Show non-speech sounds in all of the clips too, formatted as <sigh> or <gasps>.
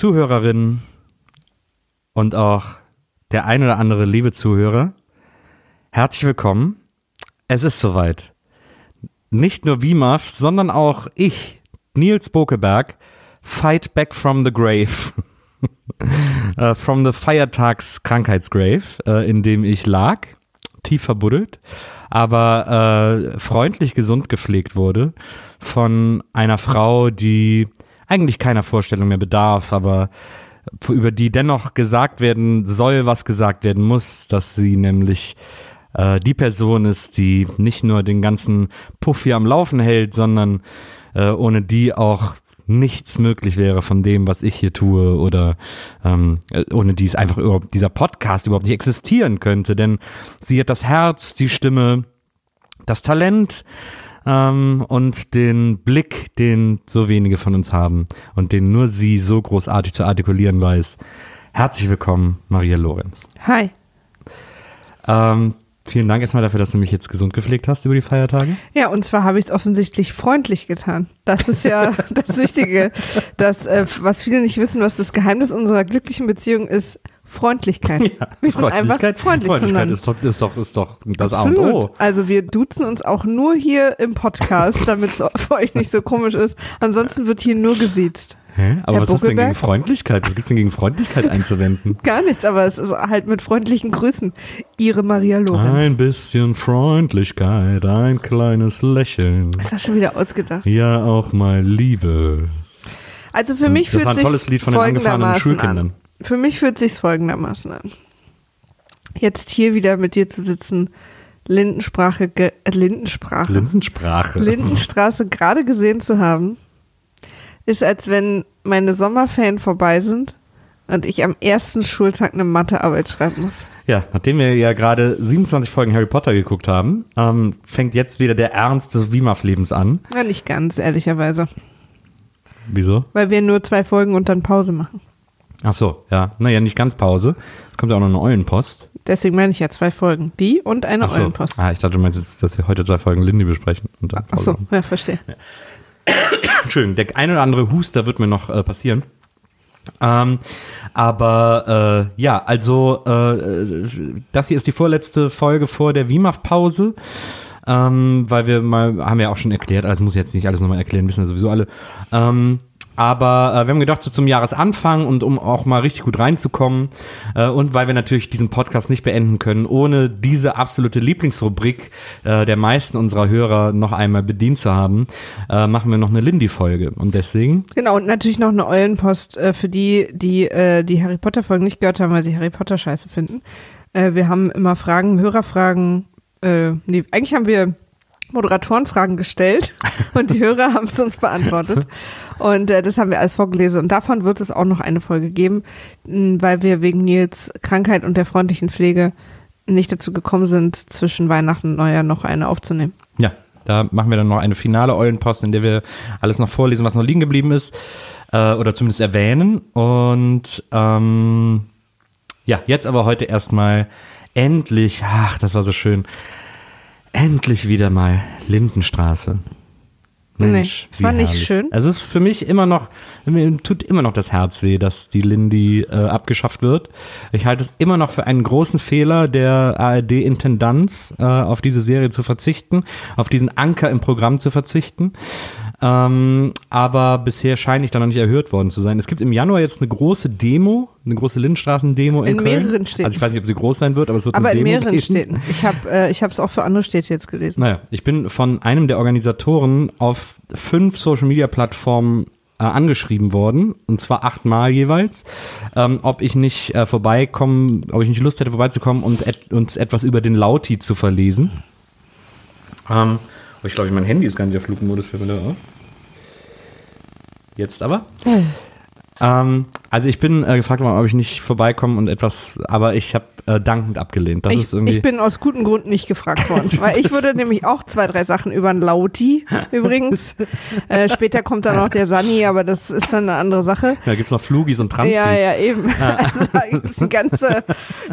Zuhörerinnen und auch der ein oder andere liebe Zuhörer, herzlich willkommen. Es ist soweit. Nicht nur WIMAF, sondern auch ich, Nils Bokeberg, fight back from the grave. <laughs> Äh, from the Feiertags Krankheitsgrave, äh, in dem ich lag, tief verbuddelt, aber äh, freundlich gesund gepflegt wurde von einer Frau, die eigentlich keiner Vorstellung mehr bedarf, aber über die dennoch gesagt werden soll, was gesagt werden muss, dass sie nämlich äh, die Person ist, die nicht nur den ganzen Puff hier am Laufen hält, sondern äh, ohne die auch nichts möglich wäre von dem, was ich hier tue oder ähm, äh, ohne die es einfach überhaupt dieser Podcast überhaupt nicht existieren könnte, denn sie hat das Herz, die Stimme, das Talent ähm, und den Blick, den so wenige von uns haben und den nur sie so großartig zu artikulieren weiß. Herzlich willkommen, Maria Lorenz. Hi. Ähm, vielen Dank erstmal dafür, dass du mich jetzt gesund gepflegt hast über die Feiertage. Ja, und zwar habe ich es offensichtlich freundlich getan. Das ist ja <laughs> das Wichtige. Das, äh, was viele nicht wissen, was das Geheimnis unserer glücklichen Beziehung ist, Freundlichkeit. <laughs> wir sind einfach freundlich Freundlichkeit zueinander. ist doch, ist doch, ist doch das A und Absolut. O. Also wir duzen uns auch nur hier im Podcast, <laughs> damit es für euch nicht so komisch ist. Ansonsten wird hier nur gesiezt. Hä? Aber Herr was du denn gegen? Freundlichkeit? Was gibt's denn gegen Freundlichkeit einzuwenden? <laughs> Gar nichts, aber es ist halt mit freundlichen Grüßen. Ihre Maria Lorenz. Ein bisschen Freundlichkeit, ein kleines Lächeln. ist das schon wieder ausgedacht? Ja, auch mal Liebe. Also für mich Das fühlt war ein sich tolles Lied von den angefahrenen folgendermaßen Schulkindern. an. Für mich fühlt sich folgendermaßen an. Jetzt hier wieder mit dir zu sitzen, Lindensprache, ge äh, Lindensprache, Lindensprache. Lindenstraße gerade gesehen zu haben, ist als wenn meine Sommerferien vorbei sind und ich am ersten Schultag eine Mathearbeit schreiben muss. Ja, nachdem wir ja gerade 27 Folgen Harry Potter geguckt haben, ähm, fängt jetzt wieder der Ernst des WIMAF-Lebens an. Ja, nicht ganz, ehrlicherweise. Wieso? Weil wir nur zwei Folgen und dann Pause machen. Ach so, ja. Naja, nicht ganz Pause. Es kommt ja auch noch eine Eulenpost. Deswegen meine ich ja zwei Folgen. Die und eine Ach so. Eulenpost. Ah, ich dachte, du meinst jetzt, dass wir heute zwei Folgen Lindy besprechen. Und dann Ach so, machen. ja, verstehe. <coughs> Entschuldigung, der ein oder andere Huster wird mir noch äh, passieren. Ähm, aber äh, ja, also äh, das hier ist die vorletzte Folge vor der WIMAF-Pause. Ähm, weil wir mal, haben wir ja auch schon erklärt, also muss ich jetzt nicht alles nochmal erklären, wissen ja sowieso alle. Ähm, aber äh, wir haben gedacht, so zum Jahresanfang und um auch mal richtig gut reinzukommen äh, und weil wir natürlich diesen Podcast nicht beenden können, ohne diese absolute Lieblingsrubrik äh, der meisten unserer Hörer noch einmal bedient zu haben, äh, machen wir noch eine Lindy-Folge. Und deswegen, Genau, und natürlich noch eine Eulenpost äh, für die, die äh, die Harry Potter Folgen nicht gehört haben, weil sie Harry Potter scheiße finden. Äh, wir haben immer Fragen, Hörerfragen, äh, nee, eigentlich haben wir Moderatorenfragen gestellt <laughs> und die Hörer haben es uns beantwortet. Und äh, das haben wir alles vorgelesen. Und davon wird es auch noch eine Folge geben, mh, weil wir wegen Nils Krankheit und der freundlichen Pflege nicht dazu gekommen sind, zwischen Weihnachten und Neujahr noch eine aufzunehmen. ja, da machen wir dann noch eine finale Eulenpost, in der wir alles noch vorlesen, was noch liegen geblieben ist. Äh, oder zumindest erwähnen. Und ähm, ja, jetzt aber heute erstmal endlich, ach, das war so schön, endlich wieder mal Lindenstraße. Nee, es wie war nicht herrlich. schön. Es ist für mich immer noch, mir tut immer noch das Herz weh, dass die Lindy äh, abgeschafft wird. Ich halte es immer noch für einen großen Fehler der ARD-Intendanz, äh, auf diese Serie zu verzichten, auf diesen Anker im Programm zu verzichten. Ähm, aber bisher scheine ich da noch nicht erhört worden zu sein. Es gibt im Januar jetzt eine große Demo, eine große Lindstraßen-Demo in, In Köln. mehreren Städten. Also ich weiß nicht, ob sie groß sein wird, aber es wird Aber eine in Demo mehreren geben. Städten. Ich habe äh, ich habe es auch für andere Städte jetzt gelesen. Naja, ich bin von einem der Organisatoren auf fünf Social Media Plattformen äh, angeschrieben worden, und zwar achtmal jeweils, ähm, ob ich nicht äh, vorbeikommen, ob ich nicht Lust hätte vorbeizukommen und et uns etwas über den Lauti zu verlesen. Ähm, oh, ich glaube, mein Handy ist gar nicht auf Flugmodus für mich. Jetzt aber. Ähm, also ich bin äh, gefragt worden, ob ich nicht vorbeikomme und etwas, aber ich habe äh, dankend abgelehnt. Das Ich, ist irgendwie. ich bin aus gutem Grund nicht gefragt worden, <laughs> weil ich würde nämlich auch zwei, drei Sachen über ein Lauti <laughs> übrigens. Äh, später kommt dann noch der Sani, aber das ist dann eine andere Sache. da gibt's noch Flugis und Transpis. Ja, ja, eben. <laughs> Also, da gibt's die ganze,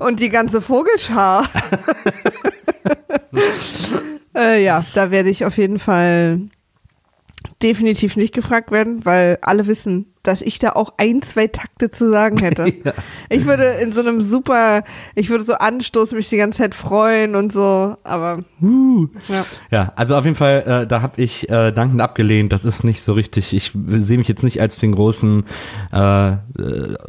und die ganze Vogelschar. Äh, ja, da werde ich auf jeden Fall definitiv nicht gefragt werden, weil alle wissen, dass ich da auch ein, zwei Takte zu sagen hätte. <laughs> Ja. Ich würde in so einem super, ich würde so anstoßen, mich die ganze Zeit freuen und so, aber Uh. ja. Ja, also auf jeden Fall, äh, da habe ich äh, dankend abgelehnt. Das ist nicht so richtig. Ich sehe mich jetzt nicht als den großen äh, äh,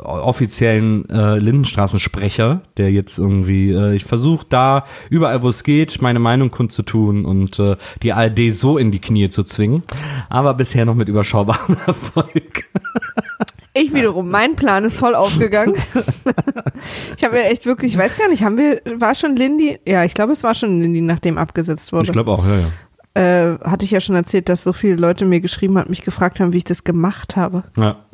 offiziellen äh, Lindenstraßensprecher, der jetzt irgendwie, äh, ich versuche da überall, wo es geht, meine Meinung kundzutun und äh, die ARD so in die Knie zu zwingen. Aber bisher noch mit überschaubarem <laughs> Erfolg. Ich wiederum, mein Plan ist voll aufgegangen. <laughs> ich habe ja echt wirklich, ich weiß gar nicht, haben wir, war schon Lindy? Ja, ich glaube, es war schon Lindy, nachdem abgesetzt wurde. Ich glaube auch, ja, ja. äh, hatte ich ja schon erzählt, dass so viele Leute mir geschrieben haben, mich gefragt haben, wie ich das gemacht habe. ja.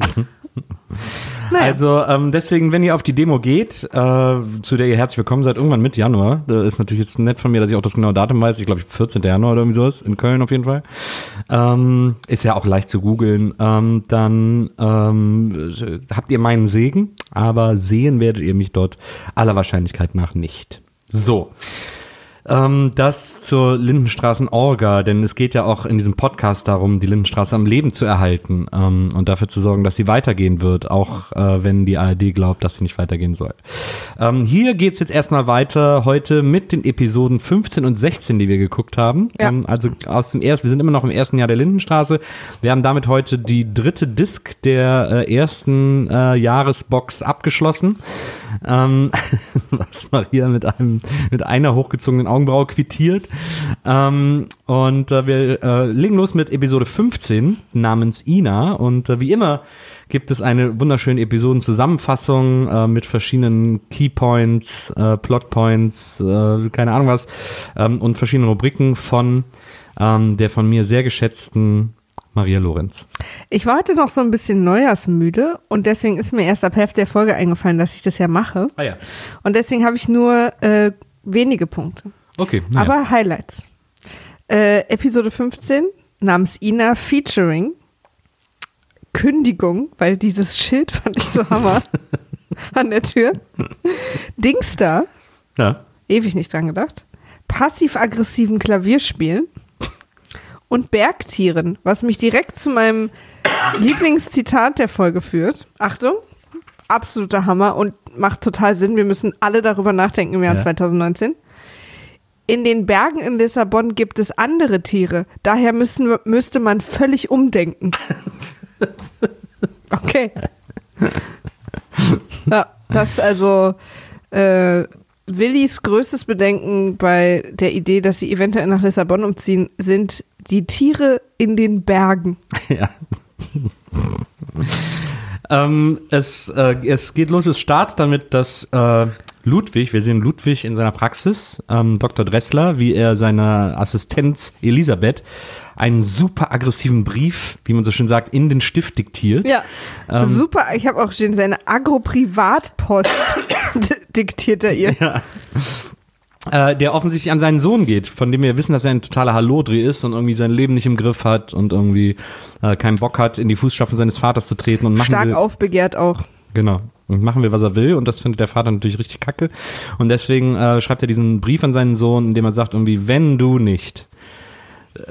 Naja. Also ähm, deswegen, wenn ihr auf die Demo geht, äh, zu der ihr herzlich willkommen seid, irgendwann Mitte Januar, äh, ist natürlich jetzt nett von mir, dass ich auch das genaue Datum weiß, ich glaube 14. Januar oder irgendwie sowas, in Köln auf jeden Fall. Ähm, ist ja auch leicht zu googeln. Ähm, dann ähm, habt ihr meinen Segen, aber sehen werdet ihr mich dort aller Wahrscheinlichkeit nach nicht. So. Ähm, das zur Lindenstraßen-Orga, denn es geht ja auch in diesem Podcast darum, die Lindenstraße am Leben zu erhalten ähm, und dafür zu sorgen, dass sie weitergehen wird, auch äh, wenn die ARD glaubt, dass sie nicht weitergehen soll. Ähm, hier geht's jetzt erstmal weiter heute mit den Episoden 15 und 16, die wir geguckt haben. Ja. Ähm, also aus dem ersten, wir sind immer noch im ersten Jahr der Lindenstraße. Wir haben damit heute die dritte Disc der äh, ersten äh, Jahresbox abgeschlossen. Ähm, <laughs> was Maria mit einem mit einer hochgezogenen Augenbraue quittiert. Ähm, und äh, wir äh, legen los mit Episode 15 namens Ina. Und äh, wie immer gibt es eine wunderschöne Episodenzusammenfassung äh, mit verschiedenen Keypoints, äh, Plotpoints, äh, keine Ahnung was, ähm, und verschiedenen Rubriken von ähm, der von mir sehr geschätzten Maria Lorenz. Ich war heute noch so ein bisschen neujahrsmüde und deswegen ist mir erst ab Hälfte der Folge eingefallen, dass ich das ja mache. Ah ja. Und deswegen habe ich nur äh, wenige Punkte. Okay. naja. Aber Highlights. Äh, Episode 15 namens Ina Featuring Kündigung, weil dieses Schild <laughs> fand ich so hammer <laughs> an der Tür. Dingstar, ja. ewig nicht dran gedacht. Passiv-aggressiven Klavierspielen und Bergtieren, was mich direkt zu meinem Lieblingszitat der Folge führt. Achtung, absoluter Hammer und macht total Sinn. Wir müssen alle darüber nachdenken im Jahr Ja. 2019. In den Bergen in Lissabon gibt es andere Tiere. Daher müssen, müsste man völlig umdenken. <laughs> Okay. Ja, das also äh, Willis größtes Bedenken bei der Idee, dass sie eventuell nach Lissabon umziehen, sind die Tiere in den Bergen. <laughs> Ja. ähm, es, äh, es geht los, es startet damit, dass äh, Ludwig, wir sehen Ludwig in seiner Praxis, ähm, Dr. Dressler, wie er seiner Assistenz Elisabeth einen super aggressiven Brief, wie man so schön sagt, in den Stift diktiert. Ja, Ähm, super. Ich habe auch stehen, seine Agro-Privatpost <laughs> diktiert er ihr. äh, der offensichtlich an seinen Sohn geht, von dem wir wissen, dass er ein totaler Hallodri ist und irgendwie sein Leben nicht im Griff hat und irgendwie äh, keinen Bock hat, in die Fußstapfen seines Vaters zu treten und machen Stark will. aufbegehrt auch. Genau. Und machen will, was er will. Und das findet der Vater natürlich richtig kacke. Und deswegen äh, schreibt er diesen Brief an seinen Sohn, in dem er sagt, irgendwie, wenn du nicht.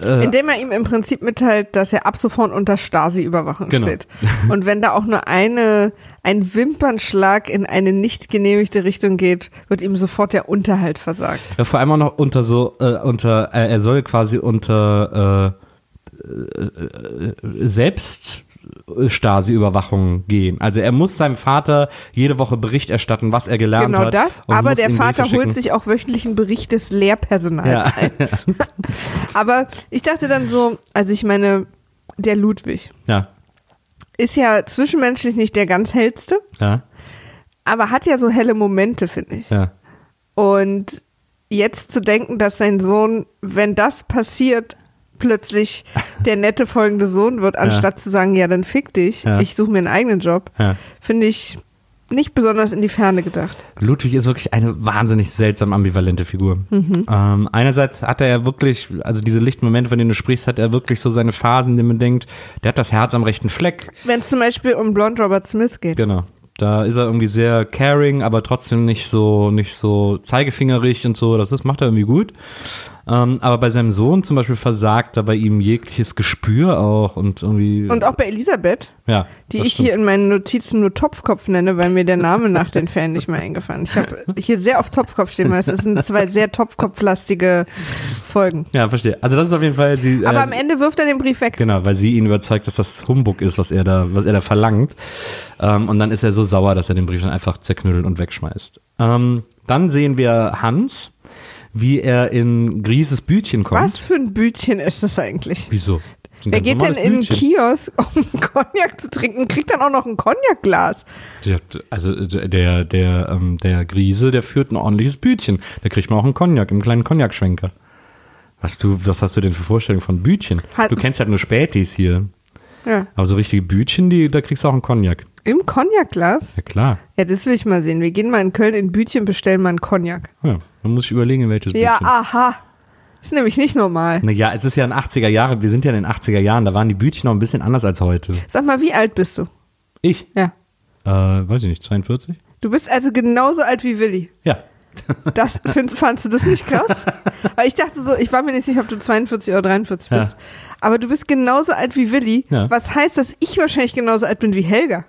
Äh, Indem er ihm im Prinzip mitteilt, dass er ab sofort unter Stasi-Überwachung Genau. steht. Und wenn da auch nur eine, ein Wimpernschlag in eine nicht genehmigte Richtung geht, wird ihm sofort der Unterhalt versagt. Ja, vor allem auch noch unter so, äh, unter, äh, er soll quasi unter äh, äh, äh, selbst Stasi-Überwachung gehen. Also er muss seinem Vater jede Woche Bericht erstatten, was er gelernt Genau hat. das, und aber der Vater holt sich auch wöchentlich einen Bericht des Lehrpersonals Ja. ein. <laughs> Aber ich dachte dann so, also ich meine, der Ludwig Ja, ist ja zwischenmenschlich nicht der ganz hellste, ja, aber hat ja so helle Momente, finde ich. ja. Und jetzt zu denken, dass sein Sohn, wenn das passiert, plötzlich der nette folgende Sohn wird, anstatt zu sagen, ja, dann fick dich, Ja. ich suche mir einen eigenen Job, Ja. finde ich nicht besonders in die Ferne gedacht. Ludwig ist wirklich eine wahnsinnig seltsam ambivalente Figur. Mhm. Ähm, einerseits hat er ja wirklich, also diese lichten Momente, von denen du sprichst, hat er wirklich so seine Phasen, in denen man denkt, der hat das Herz am rechten Fleck. Wenn es zum Beispiel um Blond Robert Smith geht. Genau. Da ist er irgendwie sehr caring, aber trotzdem nicht so, nicht so zeigefingerig und so. Das ist, macht er irgendwie gut. Ähm, aber bei seinem Sohn zum Beispiel versagt da bei ihm jegliches Gespür auch und irgendwie. Und auch bei Elisabeth, ja, die ich stimmt. hier in meinen Notizen nur Topfkopf nenne, weil mir der Name nach den Ferien nicht mehr eingefallen ist. Ich habe hier sehr auf Topfkopf stehen, weil es sind zwei sehr Topfkopflastige Folgen. Ja, verstehe. Also das ist auf jeden Fall die. Aber äh, am Ende wirft er den Brief weg. Genau, weil sie ihn überzeugt, dass das Humbug ist, was er da, was er da verlangt. Ähm, und dann ist er so sauer, dass er den Brief dann einfach zerknüttelt und wegschmeißt. Ähm, dann sehen wir Hans, wie er in Grieses Bütchen kommt. Was für ein Bütchen ist das eigentlich? Wieso? Wer ganz geht denn in Bütchen. Kiosk, <laughs> um Cognac zu trinken, kriegt dann auch noch ein Cognac-Glas? Also der, der, ähm, der Griese, der führt ein ordentliches Bütchen. Da kriegt man auch einen Cognac, einen kleinen Cognac-Schwenker. Was, du, was hast du denn für Vorstellungen von Bütchen? Hat- du kennst halt nur Spätis hier. Ja. Aber so richtige Bütchen, die, da kriegst du auch einen Cognac. Im Cognac-Glas? Ja klar. Ja, das will ich mal sehen. Wir gehen mal in Köln in Bütchen, bestellen mal einen Cognac. Ja, dann muss ich überlegen, in welches Ja, Bütchen. aha. Ist nämlich nicht normal. Naja, es ist ja in 80er Jahre, wir sind ja in den 80er Jahren, da waren die Bütchen noch ein bisschen anders als heute. Sag mal, wie alt bist du? Ich? Ja. Äh, weiß ich nicht, 42? Du bist also genauso alt wie Willi. Ja. Das, findest, fandst du das nicht krass? <laughs> Weil ich dachte so, ich war mir nicht sicher, ob du 42 oder 43 Ja. bist. Aber du bist genauso alt wie Willi. Ja. Was heißt, dass ich wahrscheinlich genauso alt bin wie Helga?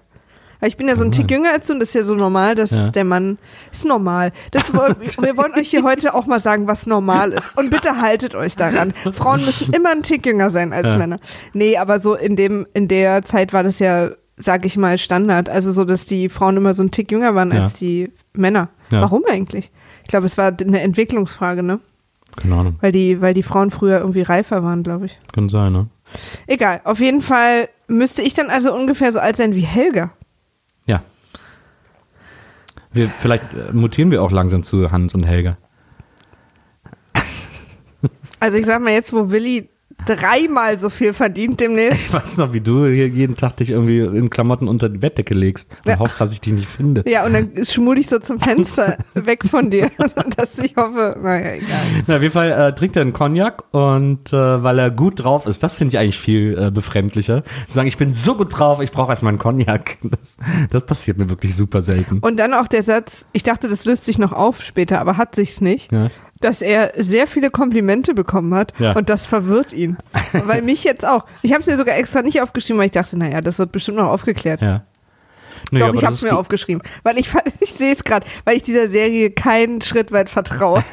Weil ich bin ja so ein Tick jünger als du und das ist ja so normal, dass Ja. der Mann ist normal. Das, <laughs> wir wollen euch hier heute auch mal sagen, was normal ist. Und bitte haltet euch daran. Frauen müssen immer ein Tick jünger sein als Ja. Männer. Nee, aber so in dem, in der Zeit war das ja, sag ich mal, Standard. Also so, dass die Frauen immer so ein Tick jünger waren Ja. als die Männer. Warum eigentlich? Ich glaube, es war eine Entwicklungsfrage, ne? Keine Ahnung, Weil die, weil die Frauen früher irgendwie reifer waren, glaube ich. kann sein, ne? Egal, auf jeden Fall müsste ich dann also ungefähr so alt sein wie Helga. Wir, vielleicht äh, mutieren wir auch langsam zu Hans und Helga. Also ich sag mal jetzt, wo Willi dreimal so viel verdient demnächst. Ich weiß noch, wie du hier jeden Tag dich irgendwie in Klamotten unter die Bettdecke legst und Ja. hoffst, dass ich dich nicht finde. Ja, und dann schmul ich so zum Fenster weg von dir, <laughs> dass ich hoffe, naja, egal. Na, auf jeden Fall äh, trinkt er einen Cognac und äh, weil er gut drauf ist, das finde ich eigentlich viel äh, befremdlicher. Zu sagen, ich bin so gut drauf, ich brauche erstmal einen Cognac. Das, das passiert mir wirklich super selten. Und dann auch der Satz, ich dachte, das löst sich noch auf später, aber hat sich's nicht. Ja. Dass er sehr viele Komplimente bekommen hat Ja. und das verwirrt ihn. <laughs> weil mich jetzt auch. Ich habe es mir sogar extra nicht aufgeschrieben, weil ich dachte, naja, das wird bestimmt noch aufgeklärt. Ja. Nee, Doch, ich habe es mir aufgeschrieben, weil ich, <laughs> ich sehe es gerade, weil ich dieser Serie keinen Schritt weit vertraue.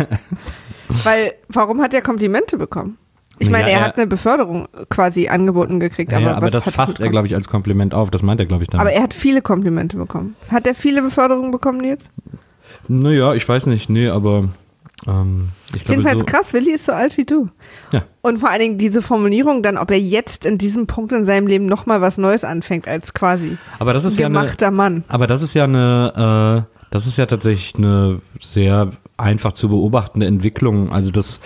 <laughs> weil, warum hat er Komplimente bekommen? Ich meine, Ja, er er- hat eine Beförderung quasi angeboten gekriegt, Ja, aber, aber das fasst er, glaube ich, als Kompliment auf. Das meint er, glaube ich, damit. Aber er hat viele Komplimente bekommen. Hat er viele Beförderungen bekommen jetzt? Naja, ich weiß nicht, nee, aber ähm, Jedenfalls so, krass, Willi ist so alt wie du. Ja. Und vor allen Dingen diese Formulierung dann, ob er jetzt in diesem Punkt in seinem Leben nochmal was Neues anfängt als quasi Aber das ist ja eine, gemachter Mann. aber das ist ja eine, äh, das ist ja tatsächlich eine sehr einfach zu beobachtende Entwicklung. Also dass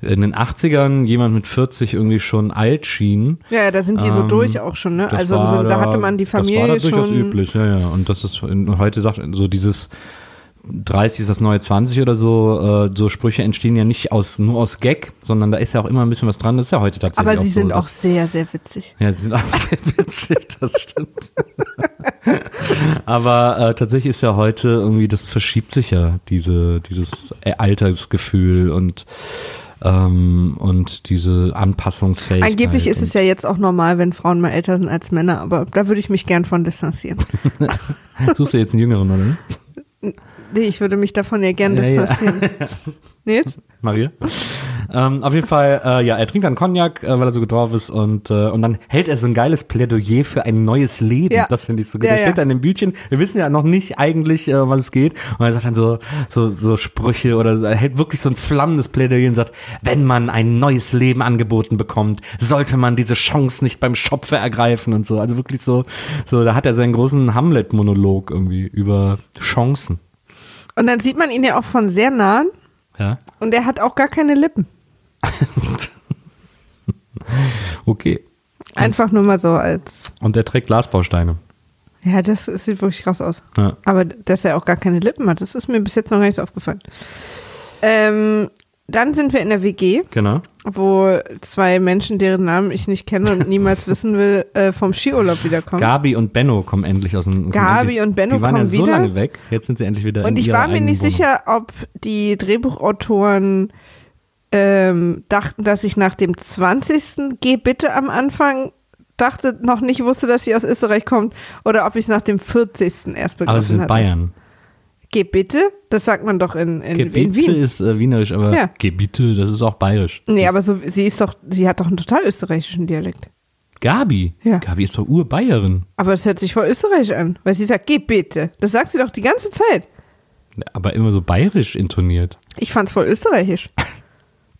in den 80ern jemand mit 40 irgendwie schon alt schien. Ja, da sind die so Ähm, durch auch schon, ne? Das Also Sinne, da hatte man die Das war Familie da durchaus schon. üblich, ja, ja. Und das ist heute sagt so dieses 30 ist das neue 20 oder so, äh, so Sprüche entstehen ja nicht aus nur aus Gag, sondern da ist ja auch immer ein bisschen was dran. Das ist ja heute tatsächlich Aber auch sie so, sind auch dass- sehr, sehr witzig. Ja, sie sind auch <laughs> sehr witzig, das stimmt. Aber äh, tatsächlich ist ja heute irgendwie, das verschiebt sich ja, diese, dieses Altersgefühl und, ähm, und diese Anpassungsfähigkeit. Angeblich ist es ja jetzt auch normal, wenn Frauen mal älter sind als Männer, aber da würde ich mich gern von distanzieren. <laughs> Suchst du jetzt einen Jüngeren, oder? <laughs> Nee, ich würde mich davon ja gern Ja, ja. distanzieren. <laughs> Nee, jetzt? Maria. Ähm, auf jeden Fall, äh, ja, er trinkt dann Cognac, äh, weil er so drauf ist und, äh, und dann hält er so ein geiles Plädoyer für ein neues Leben. Ja. Das finde ich so gut. Ja, er steht ja. da in dem Bütchen, wir wissen ja noch nicht eigentlich, äh, was es geht. Und er sagt dann so, so, so Sprüche oder er hält wirklich so ein flammendes Plädoyer und sagt, wenn man ein neues Leben angeboten bekommt, sollte man diese Chance nicht beim Schopfe ergreifen und so. Also wirklich so, so, da hat er seinen großen Hamlet-Monolog irgendwie über Chancen. Und dann sieht man ihn ja auch von sehr nahen Ja. und er hat auch gar keine Lippen. <laughs> Okay. Einfach nur mal so als. Und der trägt Glasbausteine. Ja, das, das sieht wirklich krass aus. Ja. Aber dass er auch gar keine Lippen hat, das ist mir bis jetzt noch gar nicht so aufgefallen. Ähm, dann sind wir in der WG, Genau. Wo zwei Menschen, deren Namen ich nicht kenne und niemals <laughs> wissen will, äh, vom Skiurlaub wiederkommen. Gabi und Benno kommen endlich aus dem. Gabi endlich, und Benno die waren kommen ja so wieder. lange weg. Jetzt sind sie endlich wieder in Und ich ihrer war mir nicht Wohnung. sicher, ob die Drehbuchautoren ähm, dachten, dass ich nach dem 20. Geh bitte am Anfang dachte, noch nicht wusste, dass sie aus Österreich kommt, oder ob ich es nach dem 40. erst begriffen Aber sie sind hatte. Bayern. Geh bitte, das sagt man doch in, in, in Gebiete Wien. ist äh, wienerisch, aber Ja. Gebiete, das ist auch bayerisch. Nee, das aber so, sie ist doch, sie hat doch einen total österreichischen Dialekt. Gabi. Ja. Gabi ist doch Urbayerin. Aber das hört sich voll österreichisch an, weil sie sagt, geh bitte. Das sagt sie doch die ganze Zeit. Aber immer so bayerisch intoniert. Ich fand's voll österreichisch. <laughs>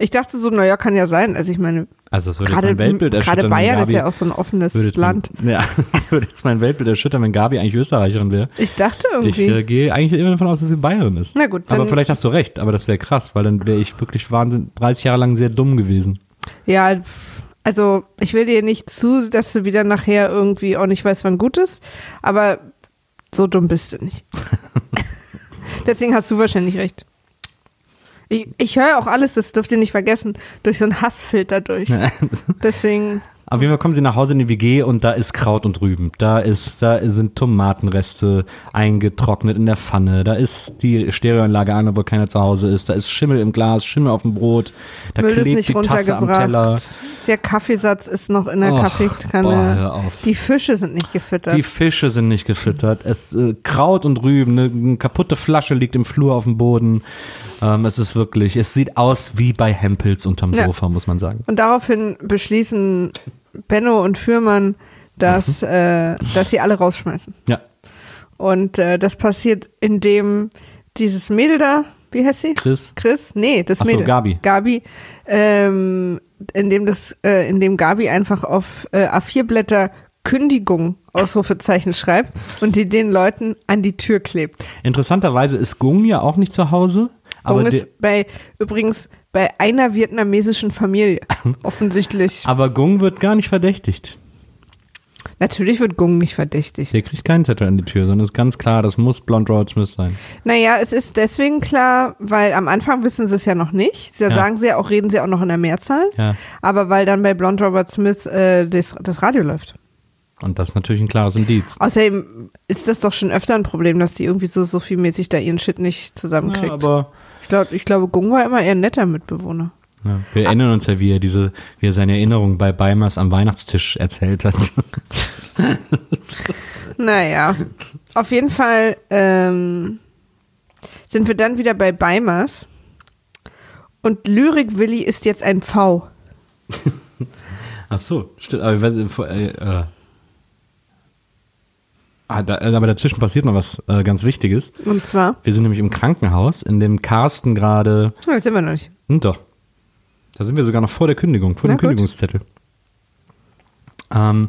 Ich dachte so, naja, kann ja sein. Also ich meine, Also das würde gerade mein Weltbild erschüttern. gerade Bayern Gabi, ist ja auch so ein offenes jetzt Land. Mein, <laughs> ja, <laughs> würde jetzt mein Weltbild erschüttern, wenn Gabi eigentlich Österreicherin wäre. Ich dachte Ich irgendwie. äh, gehe eigentlich immer davon aus, dass sie Bayerin ist. Na gut, aber vielleicht hast du recht, aber das wäre krass, weil dann wäre ich wirklich Wahnsinn, 30 Jahre lang sehr dumm gewesen. ja, also ich will dir nicht zu, dass du wieder nachher irgendwie auch nicht weißt, wann gut ist, aber so dumm bist du nicht. <laughs> Deswegen hast du wahrscheinlich recht. Ich, ich höre auch alles, das dürft ihr nicht vergessen, durch so einen Hassfilter durch. <laughs> Deswegen, Auf jeden Fall kommen sie nach Hause in die WG und da ist Kraut und Rüben. Da ist, da sind Tomatenreste eingetrocknet in der Pfanne. Da ist die Stereoanlage an, obwohl keiner zu Hause ist. Da ist Schimmel im Glas, Schimmel auf dem Brot. Da Müll ist klebt nicht die Tasse am Teller. runtergebracht. Der Kaffeesatz ist noch in der Och, boah, Kaffeekanne. auf. Die Fische sind nicht gefüttert. Die Fische sind nicht gefüttert. Es äh, Kraut und Rüben, eine, eine kaputte Flasche liegt im Flur auf dem Boden. Ähm, es ist wirklich, es sieht aus wie bei Hempels unterm Ja. Sofa, muss man sagen. Und daraufhin beschließen Benno und Fürmann, dass, Mhm. äh, dass sie alle rausschmeißen. Ja, Und äh, das passiert, indem dieses Mädel da, wie heißt sie? Chris. Chris? Nee, das Ach so, Mädel. Gabi. Gabi, ähm, indem das, äh, indem Gabi einfach auf äh, A4-Blätter Kündigung Ausrufezeichen schreibt und die den Leuten an die Tür klebt. Interessanterweise ist Gung ja auch nicht zu Hause. Aber, der, ist bei übrigens bei einer vietnamesischen Familie <laughs> offensichtlich. aber Gung wird gar nicht verdächtigt. Natürlich wird Gung nicht verdächtigt. Der kriegt keinen Zettel an die Tür, sondern ist ganz klar, das muss Blonde Robert Smith sein. Naja, es ist deswegen klar, weil am Anfang wissen sie es ja noch nicht. Sie Ja. sagen sie ja auch, reden sie auch noch in der Mehrzahl. Ja. Aber weil dann bei Blonde Robert Smith äh, das, das Radio läuft. Und das ist natürlich ein klares Indiz. Außerdem ist das doch schon öfter ein Problem, dass die irgendwie so, so vielmäßig da ihren Shit nicht zusammenkriegt. Ja, aber ich glaube, ich glaube, Gung war immer eher ein netter Mitbewohner. ja, wir erinnern uns ja, wie er diese, wie er seine Erinnerungen bei Beimers am Weihnachtstisch erzählt hat. <laughs> Naja, auf jeden Fall ähm, sind wir dann wieder bei Beimers. Und Lyrik Willi ist jetzt ein V. Ach so, stimmt. Aber, äh, äh, ah, da, aber dazwischen passiert noch was äh, ganz Wichtiges. Und zwar, Wir sind nämlich im Krankenhaus, in dem Carsten gerade. oh, das sind wir noch nicht. Hm, doch. Da sind wir sogar noch vor der Kündigung, vor Na dem gut. Kündigungszettel. Ähm,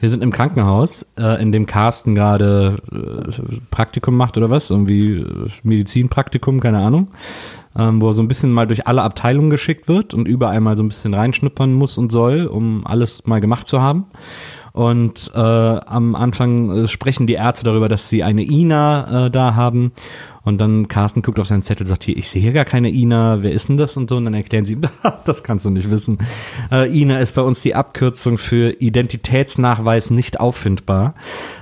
wir sind im Krankenhaus, äh, in dem Carsten gerade äh, Praktikum macht oder was, irgendwie äh, Medizinpraktikum, keine Ahnung, ähm, wo er so ein bisschen mal durch alle Abteilungen geschickt wird und überall mal so ein bisschen reinschnuppern muss und soll, um alles mal gemacht zu haben. Und äh, am Anfang äh, sprechen die Ärzte darüber, dass sie eine Ina äh, da haben. Und dann Carsten guckt auf seinen Zettel und sagt, hier, ich sehe hier gar keine Ina, wer ist denn das und so? Und dann erklären sie, <laughs> das kannst du nicht wissen. Äh, Ina ist bei uns die Abkürzung für Identitätsnachweis nicht auffindbar.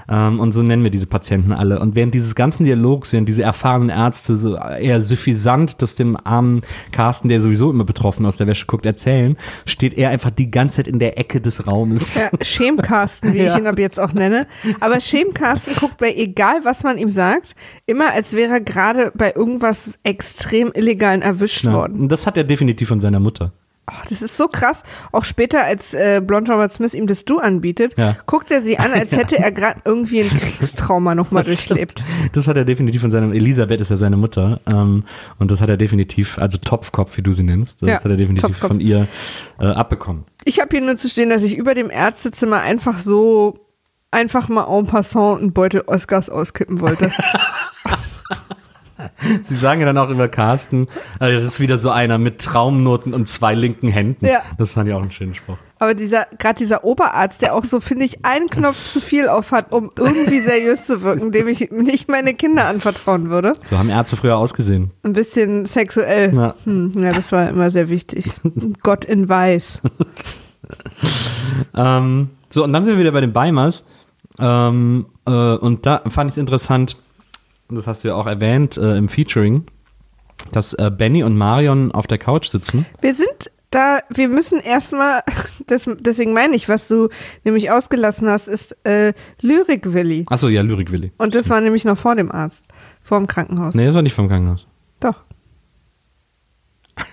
Ähm, und so nennen wir diese Patienten alle. Und während dieses ganzen Dialogs, während diese erfahrenen Ärzte so eher suffisant das dem armen Carsten, der sowieso immer betroffen aus der Wäsche guckt, erzählen, steht er einfach die ganze Zeit in der Ecke des Raumes. Ja, Schemkarsten, wie <laughs> ich Ja. ihn ab jetzt auch nenne. Aber Schemkarsten guckt bei egal, was man ihm sagt, immer als wäre er gerade bei irgendwas extrem Illegalen erwischt Ja, worden. das hat er definitiv von seiner Mutter. Oh, das ist so krass. Auch später, als äh, Blond Robert Smith ihm das Du anbietet, Ja. guckt er sie an, als <laughs> hätte er gerade irgendwie ein Kriegstrauma nochmal stimmt. durchlebt. Das hat er definitiv von seinem, Elisabeth ist ja seine Mutter, ähm, und das hat er definitiv, also Topfkopf, wie du sie nennst, das Ja, hat er definitiv Topfkopf. von ihr äh, abbekommen. Ich habe hier nur zu stehen, dass ich über dem Ärztezimmer einfach so einfach mal en passant einen Beutel Oscars auskippen wollte. <laughs> <laughs> Sie sagen ja dann auch über Carsten, äh, das ist wieder so einer mit Traumnoten und zwei linken Händen. Ja. Das fand ich auch einen schönen Spruch. Aber dieser, gerade dieser Oberarzt, der auch so, finde ich, einen Knopf zu viel auf hat, um irgendwie seriös zu wirken, dem ich nicht meine Kinder anvertrauen würde. So haben Ärzte früher ausgesehen. Ein bisschen sexuell. Ja. Hm, ja, das war immer sehr wichtig. Gott in Weiß. <laughs> Ähm, so, und dann sind wir wieder bei den Beimers. Ähm, äh, und da fand ich es interessant, das hast du ja auch erwähnt äh, im Featuring, dass äh, Benny und Marion auf der Couch sitzen. Wir sind da, wir müssen erstmal, <laughs> deswegen meine ich, was du nämlich ausgelassen hast, ist äh, Lyrik-Willi. Achso, ja, Lyrik-Willi. Und das war nämlich noch vor dem Arzt, vor dem Krankenhaus. Nee, das war nicht vom Krankenhaus. Doch. <laughs>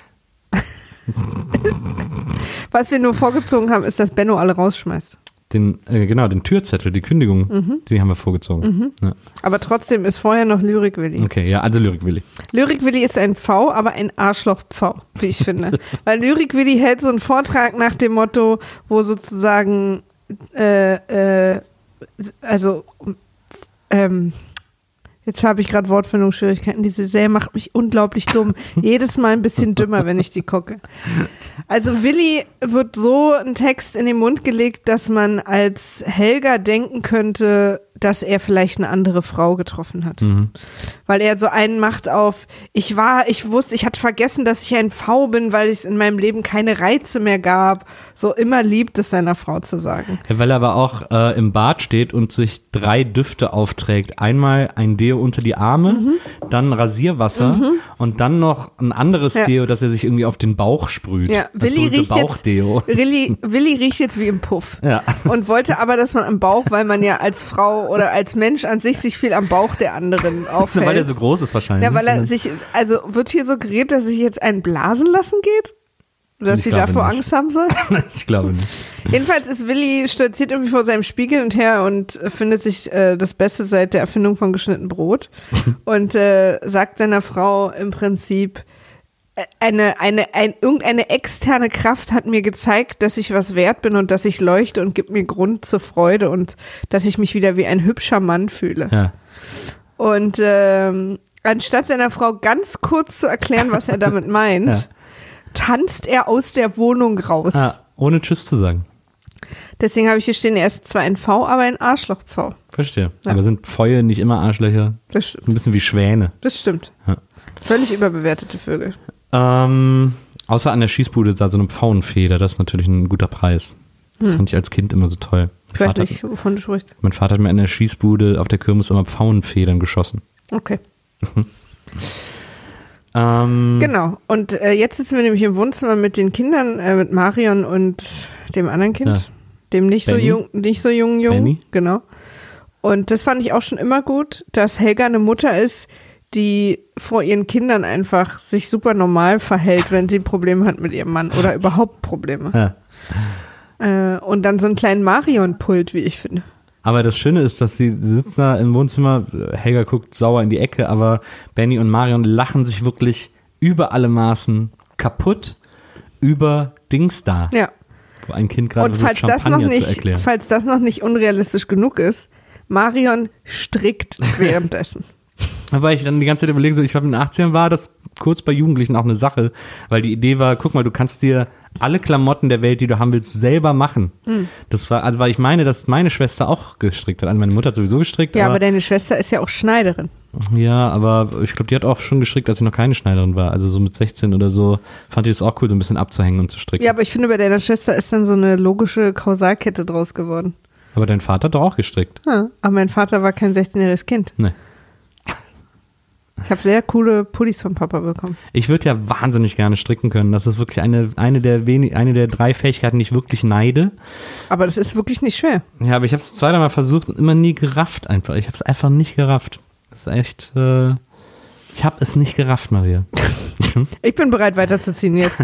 Was wir nur vorgezogen haben, ist, dass Benno alle rausschmeißt. Den, äh, genau, den Türzettel, die Kündigung, Mhm. die haben wir vorgezogen. Ja. Aber trotzdem ist vorher noch Lyrik-Willi. Okay, ja, also Lyrik-Willi. Lyrik-Willi ist ein V, aber ein Arschloch-V, wie ich finde. <laughs> Weil Lyrik-Willi hält so einen Vortrag nach dem Motto, wo sozusagen, äh, äh, also, ähm, jetzt habe ich gerade Wortfindungsschwierigkeiten. Diese Serie macht mich unglaublich dumm. <laughs> Jedes Mal ein bisschen dümmer, wenn ich die gucke. Also Willi wird so ein Text in den Mund gelegt, dass man als Helga denken könnte, dass er vielleicht eine andere Frau getroffen hat. Mhm. Weil er so einen macht auf, ich war, ich wusste, ich hatte vergessen, dass ich ein V bin, weil es in meinem Leben keine Reize mehr gab. So immer liebt es seiner Frau zu sagen. Ja, weil er aber auch äh, im Bad steht und sich drei Düfte aufträgt. Einmal ein Deo unter die Arme, Mhm. dann Rasierwasser und dann noch ein anderes Ja. Deo, das er sich irgendwie auf den Bauch sprüht. Ja, Willi riecht jetzt. <laughs> Willi, Willi riecht jetzt wie im Puff. Ja. Und wollte aber, dass man am Bauch, weil man ja als Frau oder als Mensch an sich sich viel am Bauch der anderen <laughs> aufhält. Weil er so groß ist wahrscheinlich. ja, weil er sich, also wird hier suggeriert, dass sich jetzt einen blasen lassen geht? Dass sie davor nicht. Angst haben soll? <laughs> ich glaube nicht. Jedenfalls ist Willi stolziert irgendwie vor seinem Spiegel und her und findet sich äh, das Beste seit der Erfindung von geschnitten Brot <laughs> und äh, sagt seiner Frau im Prinzip, eine, eine, ein, irgendeine externe Kraft hat mir gezeigt, dass ich was wert bin und dass ich leuchte und gibt mir Grund zur Freude und dass ich mich wieder wie ein hübscher Mann fühle. Ja. Und ähm, anstatt seiner Frau ganz kurz zu erklären, was er damit <laughs> meint, Ja. Tanzt er aus der Wohnung raus. Ah, ohne Tschüss zu sagen. Deswegen habe ich hier stehen, er ist zwar ein V, aber ein Arschloch-V. Verstehe. Ja. Aber sind Fäue nicht immer Arschlöcher? Das stimmt. Ein bisschen wie Schwäne. Das stimmt. Ja. Völlig überbewertete Vögel. Ähm, außer an der Schießbude da so eine Pfauenfeder, das ist natürlich ein guter Preis. Das fand ich als Kind immer so toll. Hm. Ich Mein weiß Vater, nicht, wovon du sprichst. mein Vater hat mir in der Schießbude auf der Kirmes immer Pfauenfedern geschossen. Okay. <laughs> Ähm, Genau. Und äh, jetzt sitzen wir nämlich im Wohnzimmer mit den Kindern, äh, mit Marion und dem anderen Kind. Ja. Dem nicht so Benny. jung, nicht so jungen Jungen. Benny. Genau. Und das fand ich auch schon immer gut, dass Helga eine Mutter ist, die vor ihren Kindern einfach sich super normal verhält, wenn sie Probleme hat mit ihrem Mann oder überhaupt Probleme. Ja. Äh, und dann so einen kleinen Marion-Pult, wie ich finde. Aber das Schöne ist, dass sie sitzen da im Wohnzimmer, Helga guckt sauer in die Ecke, aber Benny und Marion lachen sich wirklich über alle Maßen kaputt über Dings da, Ja. wo ein Kind gerade Und falls das, noch nicht, erklären. falls das noch nicht unrealistisch genug ist, Marion strickt währenddessen. <laughs> Aber ich dann die ganze Zeit überlege, so, ich glaube in den 80ern war das kurz bei Jugendlichen auch eine Sache, weil die Idee war, guck mal, du kannst dir alle Klamotten der Welt, die du haben willst, selber machen. Hm. Das war, also weil ich meine, dass meine Schwester auch gestrickt hat. Also meine Mutter hat sowieso gestrickt, Ja, aber aber, deine Schwester ist ja auch Schneiderin. ja, aber ich glaube, die hat auch schon gestrickt, als sie noch keine Schneiderin war. Also so mit 16 oder so fand ich das auch cool, so ein bisschen abzuhängen und zu stricken. Ja, aber ich finde, bei deiner Schwester ist dann so eine logische Kausalkette draus geworden. aber dein Vater hat doch auch gestrickt. Ja, aber mein Vater war kein 16-jähriges Kind. Nee. Ich habe sehr coole Pullis vom Papa bekommen. Ich würde ja wahnsinnig gerne stricken können. Das ist wirklich eine, eine, der wenig, eine der drei Fähigkeiten, die ich wirklich neide. Aber das ist wirklich nicht schwer. Ja, aber ich habe es zweimal versucht und immer nie gerafft einfach. Ich habe es einfach nicht gerafft. Das ist echt. Äh, ich habe es nicht gerafft, Maria. <laughs> Ich bin bereit weiterzuziehen jetzt.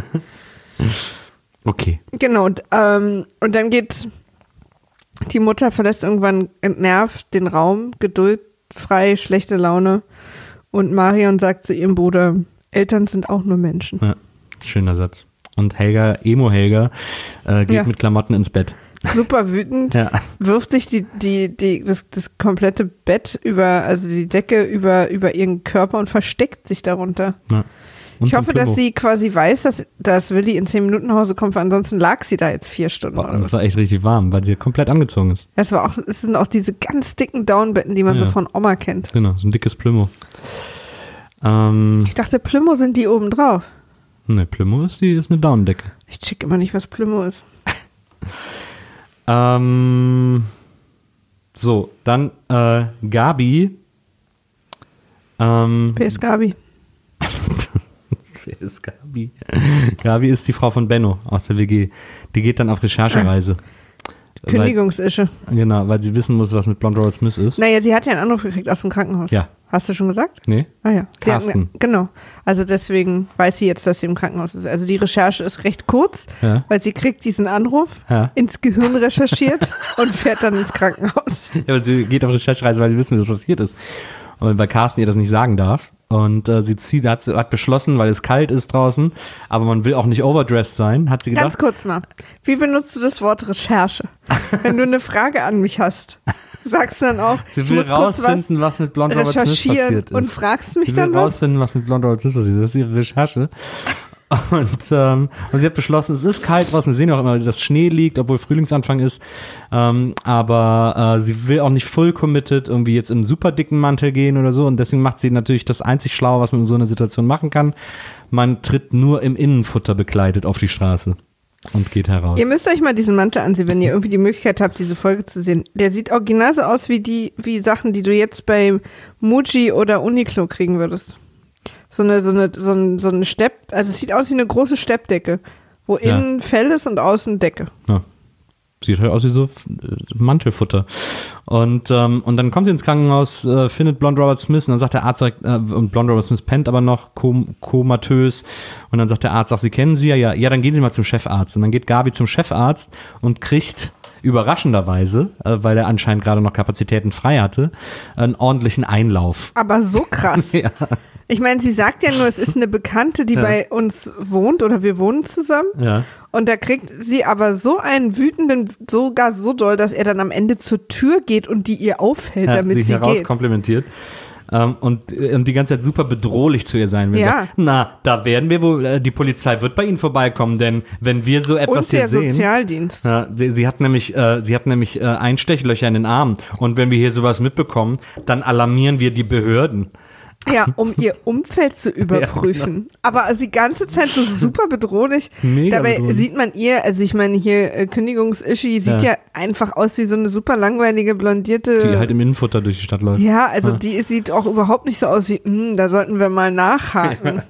<laughs> okay. genau, und, ähm, und dann geht die Mutter verlässt irgendwann entnervt den Raum, geduldfrei, schlechte Laune. Und Marion sagt zu ihrem Bruder, Eltern sind auch nur Menschen. Ja, schöner Satz. Und Helga, Emo Helga, äh, geht Ja. mit Klamotten ins Bett. Super wütend, Ja. wirft sich die, die, die, das, das komplette Bett über, also die Decke über, über ihren Körper und versteckt sich darunter. ja. Ich hoffe, dass sie quasi weiß, dass, dass Willi in zehn Minuten nach Hause kommt, weil ansonsten lag sie da jetzt vier Stunden. Boah, das war echt richtig warm, weil sie komplett angezogen ist. Das war auch, es sind auch diese ganz dicken Downbetten, die man so Ja. von Oma kennt. Genau, so ein dickes Plümo. Ähm, Ich dachte, Plümo sind die oben drauf. ne, Plümo ist, die, ist eine Daunendecke. Ich check immer nicht, was Plümo ist. <laughs> Ähm, so, dann äh, Gabi. Ähm, Wer ist Gabi? Ist Gabi? <laughs> Gabi ist die Frau von Benno aus der WG. Die geht dann auf Recherchereise. <clears throat> Weil, Kündigungsische. genau, weil sie wissen muss, was mit Blonde Robert Smith ist. Naja, sie hat ja einen Anruf gekriegt aus dem Krankenhaus. Ja. Hast du schon gesagt? Nee? Ah ja. Sie Carsten. genau. Also deswegen weiß sie jetzt, dass sie im Krankenhaus ist. Also die Recherche ist recht kurz, Ja. weil sie kriegt diesen Anruf, Ja. ins Gehirn recherchiert <laughs> und fährt dann ins Krankenhaus. Ja, aber sie geht auf Recherchereise, weil sie wissen, was passiert ist. Und weil Carsten ihr das nicht sagen darf. Und äh, sie zieht, hat, hat beschlossen, weil es kalt ist draußen, aber man will auch nicht overdressed sein, hat sie gedacht. Ganz kurz mal. Wie benutzt du das Wort Recherche? Wenn du eine Frage an mich hast, sagst du dann auch, <laughs> Sie will muss kurz was rausfinden, was, mit Blonde Robert Smith passiert ist. und fragst mich sie will dann was? rausfinden, was mit Blonde Robert Smith passiert ist. Das ist ihre Recherche. Und, ähm, und sie hat beschlossen, es ist kalt draußen. Wir sehen auch immer, dass Schnee liegt, obwohl Frühlingsanfang ist. Ähm, aber äh, sie will auch nicht full committed irgendwie jetzt im super dicken Mantel gehen oder so. Und deswegen macht sie natürlich das einzig Schlaue, was man in so einer Situation machen kann. Man tritt nur im Innenfutter bekleidet auf die Straße und geht heraus. Ihr müsst euch mal diesen Mantel ansehen, wenn ihr irgendwie die Möglichkeit habt, diese Folge zu sehen. Der sieht original so aus wie die, wie Sachen, die du jetzt bei Muji oder Uniqlo kriegen würdest. So eine, so eine, so ein, so eine Stepp, also es sieht aus wie eine große Steppdecke, wo Ja. innen Fell ist und außen Decke. Ja. Sieht halt aus wie so äh, Mantelfutter. Und, ähm, und dann kommt sie ins Krankenhaus, äh, findet Blonde Robert Smith und dann sagt der Arzt, äh, und Blonde Robert Smith pennt aber noch kom komatös. Und dann sagt der Arzt, ach, Sie kennen sie ja, ja, ja, dann gehen Sie mal zum Chefarzt. Und dann geht Gabi zum Chefarzt und kriegt überraschenderweise, äh, weil er anscheinend gerade noch Kapazitäten frei hatte, einen ordentlichen Einlauf. Aber so krass. <laughs> Ja. Ich meine, sie sagt ja nur, es ist eine Bekannte, die <laughs> Ja. bei uns wohnt oder wir wohnen zusammen. Ja. Und da kriegt sie aber so einen wütenden, sogar so doll, dass er dann am Ende zur Tür geht und die ihr aufhält, ja, damit sie sie, geht. herauskomplimentiert. Ähm, und, äh, und die ganze Zeit super bedrohlich zu ihr sein will. Ja. Na, da werden wir wohl, äh, die Polizei wird bei Ihnen vorbeikommen, denn wenn wir so etwas Und hier der sehen. Sozialdienst. Ja, sie hat nämlich, äh, sie hat nämlich äh, Einstechlöcher in den Armen. Und wenn wir hier sowas mitbekommen, dann alarmieren wir die Behörden. Ja, <laughs> um ihr Umfeld zu <laughs> überprüfen. Aber die ganze Zeit so <laughs> super bedrohlich. Mega Dabei bedrohlich. sieht man ihr, also ich meine hier äh, Kündigungs-Ishi sieht ja. Ja. einfach aus wie so eine super langweilige blondierte. Die halt im Innenfutter durch die Stadt läuft. ja, also Ja. die sieht auch überhaupt nicht so aus wie, hm, da sollten wir mal nachhaken.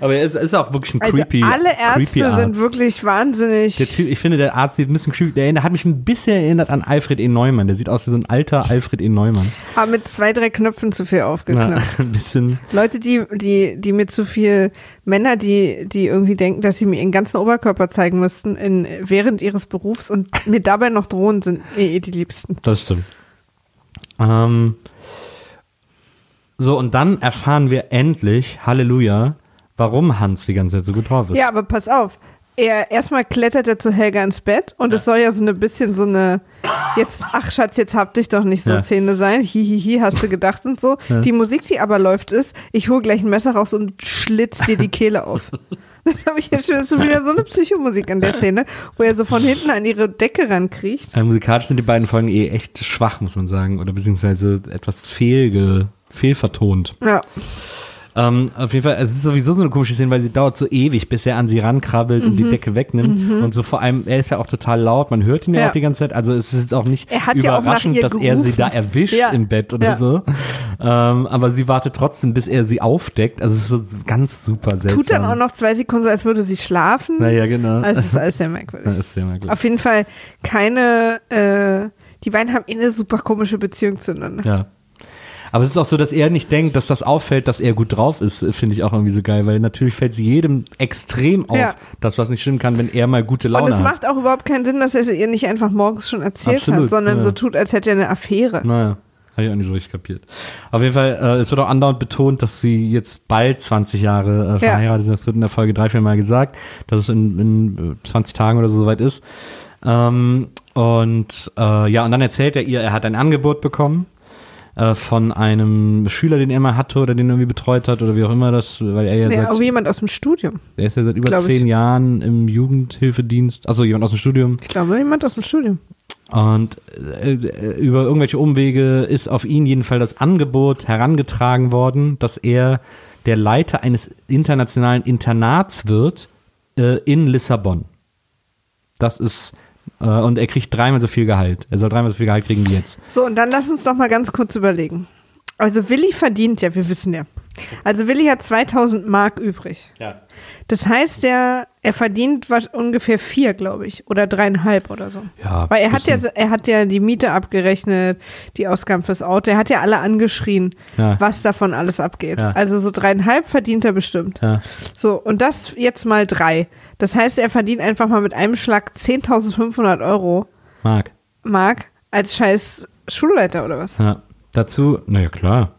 Aber er ist, ist auch wirklich ein Also creepy alle creepy Ärzte sind Arzt. wirklich wahnsinnig. Der typ, ich finde, der Arzt sieht ein bisschen creepy. Der erinnert- hat mich ein bisschen erinnert an Alfred E. Neumann. Der sieht aus wie so ein alter Alfred E. Neumann. aber mit zwei, drei Knöpfen zu viel aufgeknöpft. <laughs> ein bisschen. Leute, die, die, die mit zu viel Männer, die, die irgendwie denken, dass sie mir ihren ganzen Oberkörper zeigen müssten in, während ihres Berufs und mir dabei noch drohen, sind mir eh die Liebsten. Das stimmt. Ähm, so, und dann erfahren wir endlich, Halleluja, warum Hans die ganze Zeit so gut drauf ist. Ja, aber pass auf. Er erstmal klettert er zu Helga ins Bett und es soll ja so eine bisschen so eine jetzt ach Schatz, jetzt hab dich doch nicht so Ja. Szene sein. Hihihi, hast du gedacht und so. Ja. Die Musik, die aber läuft, ist, ich hole gleich ein Messer raus und schlitz dir die Kehle auf. <laughs> Das habe ich ja schon, wieder so eine Psychomusik an der Szene, wo er so von hinten an ihre Decke rankriecht. Äh, musikalisch sind die beiden Folgen eh echt schwach, muss man sagen. Oder beziehungsweise etwas fehlge, fehlvertont. Ja. Ähm, auf jeden Fall, es ist sowieso so eine komische Szene, weil sie dauert so ewig, bis er an sie rankrabbelt und die Decke wegnimmt. Und so vor allem, er ist ja auch total laut, man hört ihn ja, Mhm. Ja. auch die ganze Zeit. Also es ist jetzt auch nicht Er auch überraschend, ihr dass er sie gerufen. da erwischt Ja. im Bett oder Ja. so. Ähm, aber sie wartet trotzdem, bis er sie aufdeckt. Also es ist so ganz super seltsam. Tut dann auch noch zwei Sekunden so, als würde sie schlafen. Naja, genau. Also es ist alles sehr merkwürdig. <laughs> Das ist sehr merkwürdig. Auf jeden Fall keine, äh, die beiden haben eh eine super komische Beziehung zueinander. Ja. Aber es ist auch so, dass er nicht denkt, dass das auffällt, dass er gut drauf ist, finde ich auch irgendwie so geil, weil natürlich fällt es jedem extrem auf, Ja. dass was nicht stimmen kann, wenn er mal gute Laune Und es hat. macht auch überhaupt keinen Sinn, dass er es ihr nicht einfach morgens schon erzählt Absolut, hat, sondern ja. so tut, als hätte er eine Affäre. Naja, habe ich auch nicht so richtig kapiert. Auf jeden Fall, äh, es wird auch andauernd betont, dass sie jetzt bald 20 Jahre äh, verheiratet sind. Das wird in der Folge drei, vier Mal gesagt, dass es in, in äh, 20 Tagen oder so soweit ist. Ähm, und äh, ja, und dann erzählt er ihr, er hat ein Angebot bekommen. Äh, von einem Schüler, den er mal hatte oder den er irgendwie betreut hat oder wie auch immer das, weil er ja Nee, seit, auch jemand aus dem Studium. er ist ja seit über glaub ich. zehn Jahren im Jugendhilfedienst, also jemand aus dem Studium Ich glaube, jemand aus dem Studium. und äh, äh, über irgendwelche Umwege ist auf ihn jedenfalls das Angebot herangetragen worden, dass er der Leiter eines internationalen Internats wird äh, in Lissabon. Das ist, und er kriegt dreimal so viel Gehalt. Er soll dreimal so viel Gehalt kriegen wie jetzt. So, und dann lass uns doch mal ganz kurz überlegen. Also Willi verdient ja, wir wissen ja. Also Willi hat 2000 Mark übrig. Ja. Das heißt ja, er verdient was, ungefähr vier, glaube ich, oder dreieinhalb oder so. Ja, Weil er hat ja, er hat ja die Miete abgerechnet, die Ausgaben fürs Auto. Er hat ja alle angeschrien, Ja. was davon alles abgeht. Ja. Also so dreieinhalb verdient er bestimmt. Ja. So, und das jetzt mal drei. Das heißt, er verdient einfach mal mit einem Schlag 10.500 Euro Marc. Mark als scheiß Schulleiter oder was? Ja. Dazu, naja, klar.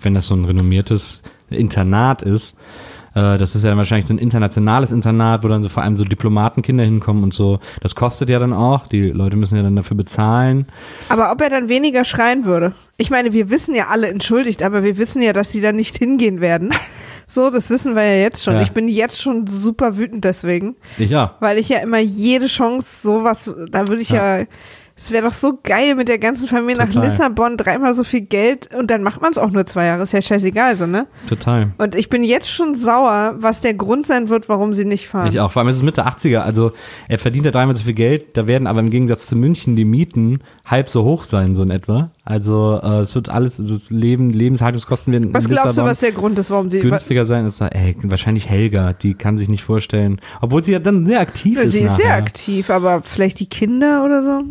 Wenn das so ein renommiertes Internat ist, äh, das ist ja wahrscheinlich so ein internationales Internat, wo dann so vor allem so Diplomatenkinder hinkommen und so. Das kostet ja dann auch. Die Leute müssen ja dann dafür bezahlen. Aber ob er dann weniger schreien würde? Ich meine, wir wissen ja alle entschuldigt, aber wir wissen ja, dass sie da nicht hingehen werden. <laughs> So, das wissen wir ja jetzt schon. Ja. Ich bin jetzt schon super wütend deswegen, Ich ja. weil ich ja immer jede Chance sowas, da würde ich ja, es wäre doch so geil mit der ganzen Familie nach Total. Lissabon, dreimal so viel Geld und dann macht man es auch nur zwei Jahre, ist ja scheißegal so, ne? Total. Und ich bin jetzt schon sauer, was der Grund sein wird, warum sie nicht fahren. Ich auch. Vor allem ist es Mitte 80er. Also er verdient ja dreimal so viel Geld. Da werden aber im Gegensatz zu München die Mieten halb so hoch sein, so in etwa. Also äh, es wird alles, das Leben, Lebenshaltungskosten werden Was in glaubst du, Lissabon was der Grund ist, warum sie günstiger sein. War, ey, wahrscheinlich Helga. Die kann sich nicht vorstellen. Obwohl sie ja dann sehr aktiv Ja, ist. sie ist sehr nachher. aktiv, aber vielleicht die Kinder oder so?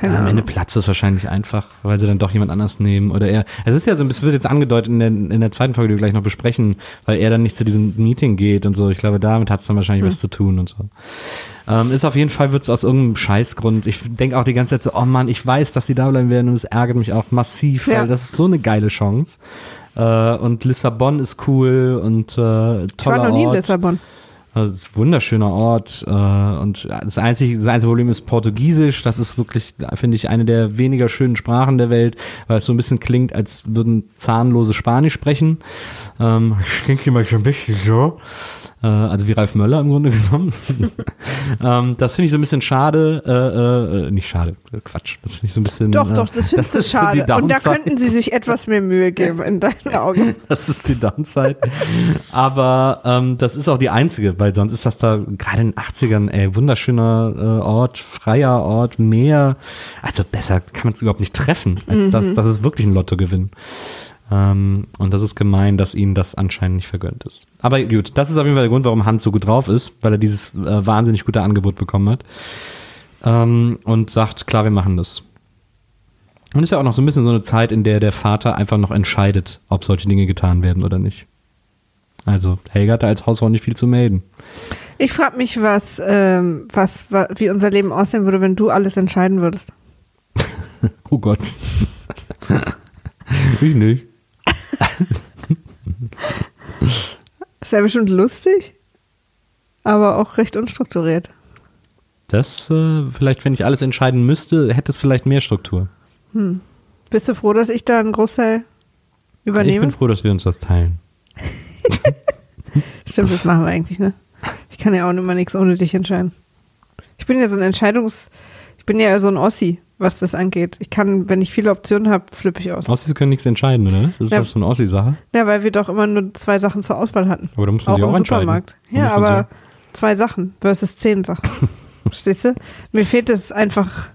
Keine Ja, am Ahnung. Ende platzt es wahrscheinlich einfach, weil sie dann doch jemand anders nehmen oder er. Es ist ja so, es wird jetzt angedeutet in der, in der zweiten Folge, die wir gleich noch besprechen, weil er dann nicht zu diesem Meeting geht und so. Ich glaube, damit hat es dann wahrscheinlich was zu tun und so. Ähm, ist auf jeden Fall, wird es aus irgendeinem Scheißgrund. Ich denke auch die ganze Zeit so, oh Mann, ich weiß, dass sie da bleiben werden und es ärgert mich auch massiv, Ja. weil das ist so eine geile Chance. Äh, und Lissabon ist cool und äh, toller Ich war noch nie in. Lissabon. Also, ist ein wunderschöner Ort äh, und das einzige, das einzige Problem ist Portugiesisch. Das ist wirklich, finde ich, eine der weniger schönen Sprachen der Welt, weil es so ein bisschen klingt, als würden zahnlose Spanisch sprechen. Ähm, denke mal schon ein bisschen so. Äh, also wie Ralf Möller im Grunde <laughs> genommen. ähm, das finde ich so ein bisschen schade. Äh, äh, nicht schade, Quatsch. Das finde ich so ein bisschen. Doch, äh, doch, das findest <laughs> du ist so die schade. Und da könnten sie sich etwas mehr Mühe geben in deinen <laughs> Augen. Das ist die Downside. Aber ähm, das ist auch die einzige, weil sonst ist das da gerade in den 80ern, ey, wunderschöner äh, Ort, freier Ort, Meer. Also besser kann man es überhaupt nicht treffen, als das, das ist wirklich ein Lottogewinn. Ähm, und das ist gemein, dass ihnen das anscheinend nicht vergönnt ist. Aber gut, das ist auf jeden Fall der Grund, warum Hans so gut drauf ist, weil er dieses äh, wahnsinnig gute Angebot bekommen hat. Ähm, und sagt, klar, wir machen das. Und ist ja auch noch so ein bisschen so eine Zeit, in der der Vater einfach noch entscheidet, ob solche Dinge getan werden oder nicht. Also Helga hatte als Hausfrau nicht viel zu melden. Ich frage mich, was, ähm, was, wa- wie unser Leben aussehen würde, wenn du alles entscheiden würdest. <laughs> Oh Gott. <laughs> ich nicht. Das wäre bestimmt lustig, aber auch recht unstrukturiert. Das, äh, vielleicht, wenn ich alles entscheiden müsste, hätte es vielleicht mehr Struktur. Bist du froh, dass ich da einen Großteil Ich übernehme? bin froh, dass wir uns das teilen. <laughs> Stimmt, das machen wir eigentlich, ne? Ich kann ja auch immer nichts ohne dich entscheiden. Ich bin ja so ein Entscheidungs... Ich bin ja so ein Ossi, was das angeht. Ich kann, wenn ich viele Optionen habe, flippe ich aus. Ossis können nichts entscheiden, oder? Das ist Ja. das so eine Ossi-Sache. Ja, weil wir doch immer nur zwei Sachen zur Auswahl hatten. Aber da muss man Auch sich im auch entscheiden. Supermarkt. Ja, aber zwei Sachen versus zehn Sachen. <laughs> Verstehst du? Mir fehlt es einfach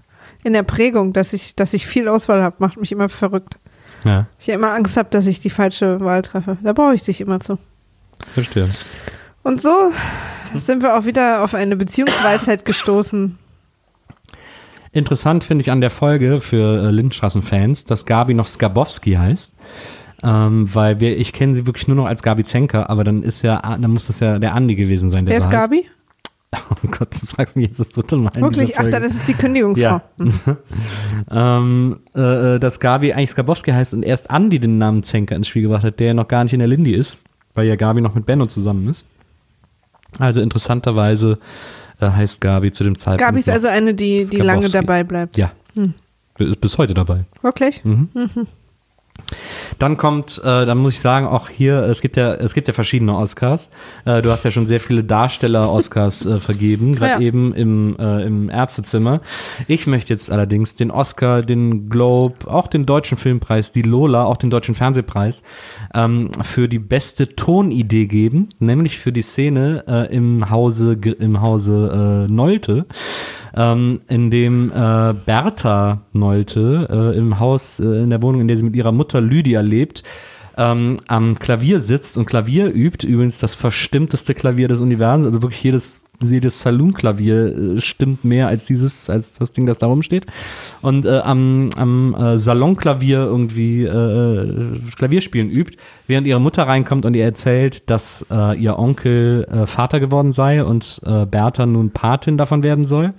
in der Prägung, dass ich, dass ich viel Auswahl habe, macht mich immer verrückt. Ja, Ich immer Angst habe, dass ich die falsche Wahl treffe. Da brauche ich dich immer zu. verstehe. Und so sind wir auch wieder auf eine Beziehungsweisheit gestoßen. Interessant finde ich an der Folge für äh, Lindstraßen-Fans, dass Gabi noch Skabowski heißt. Ähm, weil wir, ich kenne sie wirklich nur noch als Gabi Zenker, aber dann ist ja, dann muss das ja der Andi gewesen sein, der Wer so ist heißt. Gabi? <laughs> Oh Gott, das fragst du mich jetzt das dritte Mal. Wirklich? Ach, dann ist es die Kündigungsfrau. Hm. Ja. <laughs> ähm, äh, dass Gabi eigentlich Skabowski heißt und erst Andi den Namen Zenker ins Spiel gebracht hat, der ja noch gar nicht in der Lindy ist, weil ja Gabi noch mit Benno zusammen ist. Also interessanterweise äh, heißt Gabi zu dem Zeitpunkt. Gabi ist noch- also eine, die, die lange dabei bleibt. Ja. Hm. Ist bis heute dabei. Wirklich? Mhm. Dann kommt, äh, dann muss ich sagen, auch hier, es gibt ja, es gibt ja verschiedene Oscars. Äh, du hast ja schon sehr viele Darsteller-Oscars äh, vergeben, <laughs> gerade Ja. eben im, äh, im Ärztezimmer. Ich möchte jetzt allerdings den Oscar, den Globe, auch den deutschen Filmpreis, die Lola, auch den deutschen Fernsehpreis ähm, für die beste Tonidee geben, nämlich für die Szene äh, im Hause, im Hause äh, Nolte ähm, in dem äh, Bertha Nolte äh, im Haus, äh, in der Wohnung, in der sie mit ihrer Mutter Lydia lebt, ähm, am Klavier sitzt und Klavier übt. Übrigens das verstimmteste Klavier des Universums, also wirklich jedes jedes Saloon-Klavier äh, stimmt mehr als dieses, als das Ding, das da rumsteht. Und äh, am, am äh, Salonklavier irgendwie äh, Klavierspielen übt, während ihre Mutter reinkommt und ihr erzählt, dass äh, ihr Onkel äh, Vater geworden sei und äh, Bertha nun Patin davon werden soll.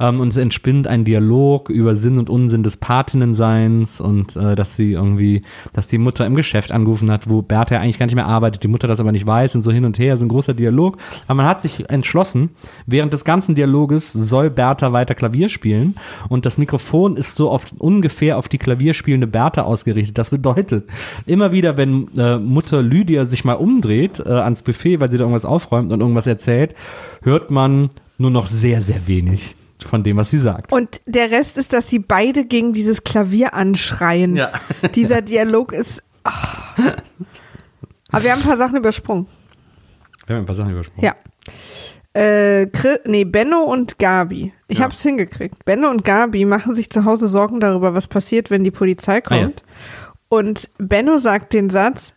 Ähm, und es entspinnt ein Dialog über Sinn und Unsinn des Patinnenseins und äh, dass sie irgendwie, dass die Mutter im Geschäft angerufen hat, wo Bertha ja eigentlich gar nicht mehr arbeitet, die Mutter das aber nicht weiß und so hin und her, so ein großer Dialog. Aber man hat sich entschlossen, während des ganzen Dialoges soll Bertha weiter Klavier spielen und das Mikrofon ist so auf, ungefähr auf die klavierspielende Bertha ausgerichtet. Das bedeutet, immer wieder, wenn äh, Mutter Lydia sich mal umdreht äh, ans Buffet, weil sie da irgendwas aufräumt und irgendwas erzählt, hört man nur noch sehr, sehr wenig von dem, was sie sagt. Und der Rest ist, dass sie beide gegen dieses Klavier anschreien. Ja. <laughs> Dieser Dialog ist. ah. Aber wir haben ein paar Sachen übersprungen. Wir haben ein paar Sachen übersprungen. Ja. Äh, Chri- nee, Benno und Gabi. Ich Ja. hab's hingekriegt. Benno und Gabi machen sich zu Hause Sorgen darüber, was passiert, wenn die Polizei Ah, ja. kommt. Und Benno sagt den Satz,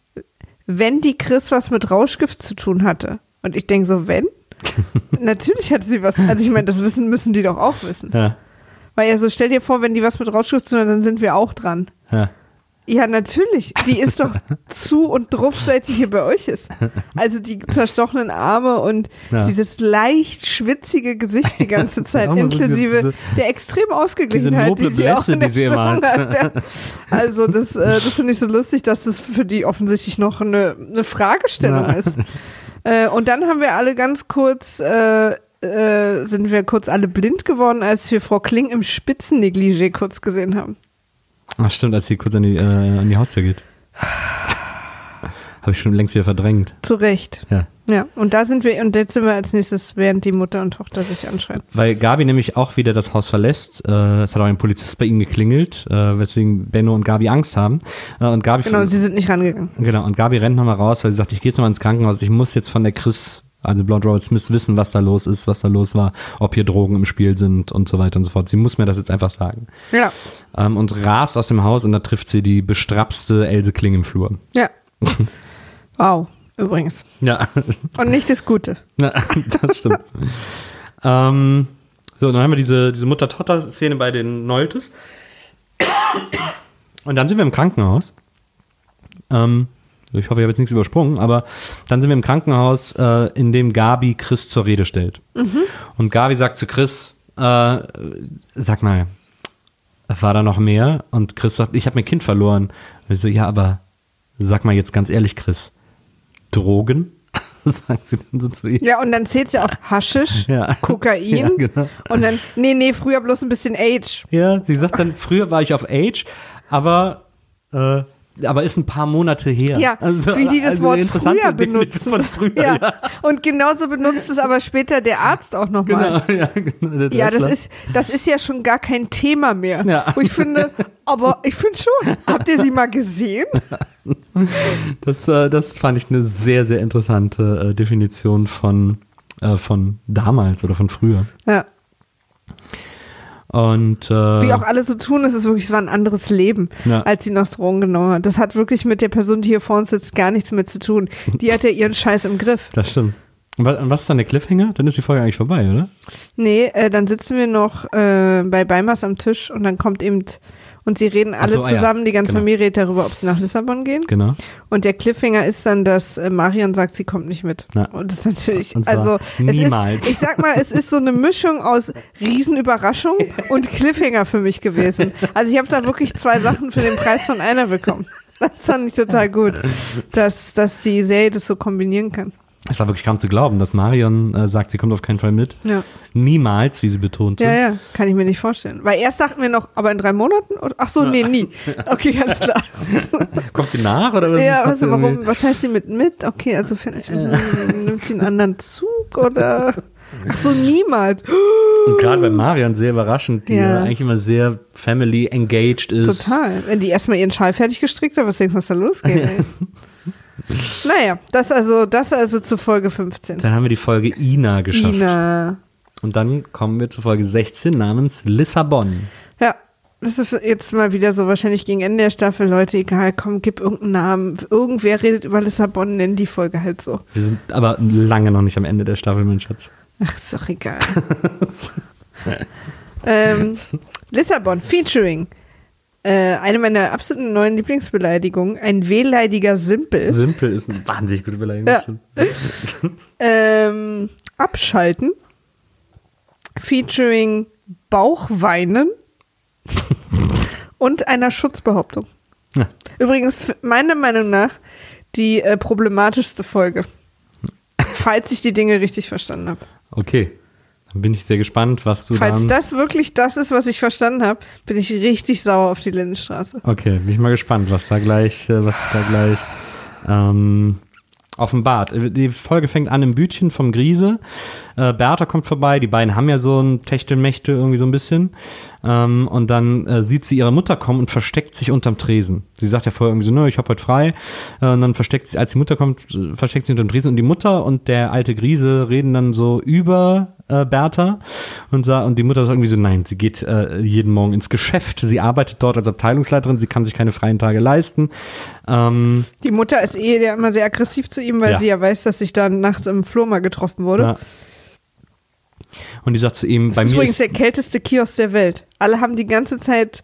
wenn die Chris was mit Rauschgift zu tun hatte. Und ich denke so, wenn? <laughs> Natürlich hatte sie was. Also ich meine, das wissen müssen die doch auch wissen. Ja, Weil ja so, stell dir vor, wenn die was mit Rauschgift tun hat, dann sind wir auch dran. ja. Ja, natürlich. Die ist doch <laughs> zu und druff, seit die hier bei euch ist. Also die zerstochenen Arme und Ja. dieses leicht schwitzige Gesicht die ganze Zeit, inklusive diese- der extrem Ausgeglichenheit, die sie auch in der die hat. hat. Also das, äh, das finde ich so lustig, dass das für die offensichtlich noch eine, eine Fragestellung Ja. ist. Äh, und dann haben wir alle ganz kurz, äh, äh, sind wir kurz alle blind geworden, als wir Frau Kling im Spitzennegligé kurz gesehen haben. Ach stimmt, als sie kurz an die, äh, an die Haustür geht. <sighs> Habe ich schon längst wieder verdrängt. Zu Recht. Ja. Ja, und da sind wir, und jetzt sind wir als nächstes, während die Mutter und Tochter sich anschreien. Weil Gabi nämlich auch wieder das Haus verlässt. Äh, es hat auch ein Polizist bei ihnen geklingelt, äh, weswegen Benno und Gabi Angst haben. Äh, und Gabi Genau, und sie sind nicht rangegangen. Genau, und Gabi rennt nochmal raus, weil sie sagt, ich gehe jetzt nochmal ins Krankenhaus, ich muss jetzt von der Chris, also Blonde Robert Smith, wissen, was da los ist, was da los war, ob hier Drogen im Spiel sind und so weiter und so fort. Sie muss mir das jetzt einfach sagen. Ja, Ähm, und rast aus dem Haus und da trifft sie die bestrapste Else Kling im Flur. ja. <laughs> wow, übrigens. Ja, Und nicht das Gute. ja das stimmt. ähm, so, dann haben wir diese, diese Mutter-Tochter-Szene bei den Noltes. Und dann sind wir im Krankenhaus. Ähm, ich hoffe, ich habe jetzt nichts übersprungen, aber dann sind wir im Krankenhaus, äh, in dem Gabi Chris zur Rede stellt. Und Gabi sagt zu Chris, äh, sag mal, war da noch mehr? Und Chris sagt, ich habe mein Kind verloren. Und ich so, ja, aber sag mal jetzt ganz ehrlich, Chris, Drogen? <laughs> sagt sie dann so zu ihr. Ja, und dann zählt sie auch Haschisch, Ja. Kokain <laughs> Ja, genau. und dann, nee, nee, früher bloß ein bisschen Age. Ja, sie sagt dann, früher war ich auf Age, aber, äh, aber ist ein paar Monate her. Ja, Also, wie die das also Wort früher benutzen. Früher, ja. ja. Und genauso benutzt es aber später der Arzt auch nochmal. Genau, ja, genau. Ja, das ist, das ist ja schon gar kein Thema mehr. Ja. Wo ich finde, aber ich finde schon. Habt ihr sie mal gesehen? Das, äh, das fand ich eine sehr, sehr interessante äh, Definition von, äh, von damals oder von früher. Ja. Und äh, Wie auch alle so tun, es ist wirklich, es war ein anderes Leben, Ja. als sie noch Drogen genommen hat. Das hat wirklich mit der Person, die hier vor uns sitzt, gar nichts mehr zu tun. Die hat ja <laughs> ihren Scheiß im Griff. das stimmt. Und wa- und was ist dann der Cliffhanger? Dann ist die Folge eigentlich vorbei, oder? Nee, äh, dann sitzen wir noch äh, bei Beimers am Tisch und dann kommt eben, und sie reden alle so, ah ja, zusammen, die ganze genau. Familie redet darüber, ob sie nach Lissabon gehen. Genau. Und der Cliffhanger ist dann, dass äh, Marion sagt, sie kommt nicht mit. Ja. Und das ist natürlich, also niemals. es ist, ich sag mal, es ist so eine Mischung aus Riesenüberraschung <laughs> und Cliffhanger für mich gewesen. Also ich habe da wirklich zwei Sachen für den Preis von einer bekommen. Das fand ich total gut, dass, dass die Serie das so kombinieren kann. Es war wirklich kaum zu glauben, dass Marion äh, sagt, sie kommt auf keinen Fall mit. Ja. Niemals, wie sie betonte. Ja, ja, kann ich mir nicht vorstellen. Weil erst dachten wir noch, aber in drei Monaten? Oder? Ach so, nee, nie. <laughs> Okay, ganz klar. <laughs> Kommt sie nach oder was? ja, also warum, was heißt sie mit mit? Okay, also vielleicht <laughs> nimmt sie einen anderen Zug oder? Ach so, niemals. Und gerade bei Marion sehr überraschend, die ja. eigentlich immer sehr family engaged ist. Total. Wenn die erstmal ihren Schal fertig gestrickt hat, was denkst du, was da losgeht? Naja, das also, das also zu Folge 15. Dann haben wir die Folge Ina geschafft. Ina. Und dann kommen wir zu Folge 16 namens Lissabon. Ja, das ist jetzt mal wieder so wahrscheinlich gegen Ende der Staffel. Leute, egal, komm, gib irgendeinen Namen. Irgendwer redet über Lissabon, nenn die Folge halt so. Wir sind aber lange noch nicht am Ende der Staffel, mein Schatz. Ach, ist doch egal. <laughs> ähm, Lissabon, featuring äh, eine meiner absoluten neuen Lieblingsbeleidigungen, ein wehleidiger Simpel. Simpel ist eine wahnsinnig gute Beleidigung. Ja. <laughs> Ähm, abschalten, featuring Bauchweinen und einer Schutzbehauptung. Ja. Übrigens, meiner Meinung nach, die äh, problematischste Folge. Falls ich die Dinge richtig verstanden habe. Okay. Dann bin ich sehr gespannt, was du Falls das wirklich das ist, was ich verstanden habe, bin ich richtig sauer auf die Lindenstraße. Okay, bin ich mal gespannt, was da gleich, äh, was da gleich ähm, offenbart. Äh, Die Folge fängt an im Bütchen vom Griese. Äh, Bertha kommt vorbei, die beiden haben ja so ein Techtelmächte irgendwie so ein bisschen. Ähm, und dann äh, sieht sie ihre Mutter kommen und versteckt sich unterm Tresen. Sie sagt ja vorher irgendwie so, ne, ich hab heute frei. Äh, und dann versteckt sie, als die Mutter kommt, äh, versteckt sie unterm Tresen. Und die Mutter und der alte Griese reden dann so über äh, Bertha und, sa- und die Mutter sagt irgendwie so, nein, sie geht äh, jeden Morgen ins Geschäft, sie arbeitet dort als Abteilungsleiterin, sie kann sich keine freien Tage leisten. Ähm, Die Mutter ist eh ja immer sehr aggressiv zu ihm, weil Ja. sie ja weiß, dass sich dann nachts im Flur mal getroffen wurde. ja. Und die sagt zu ihm, bei das ist mir übrigens ist, der kälteste Kiosk der Welt. Alle haben die ganze Zeit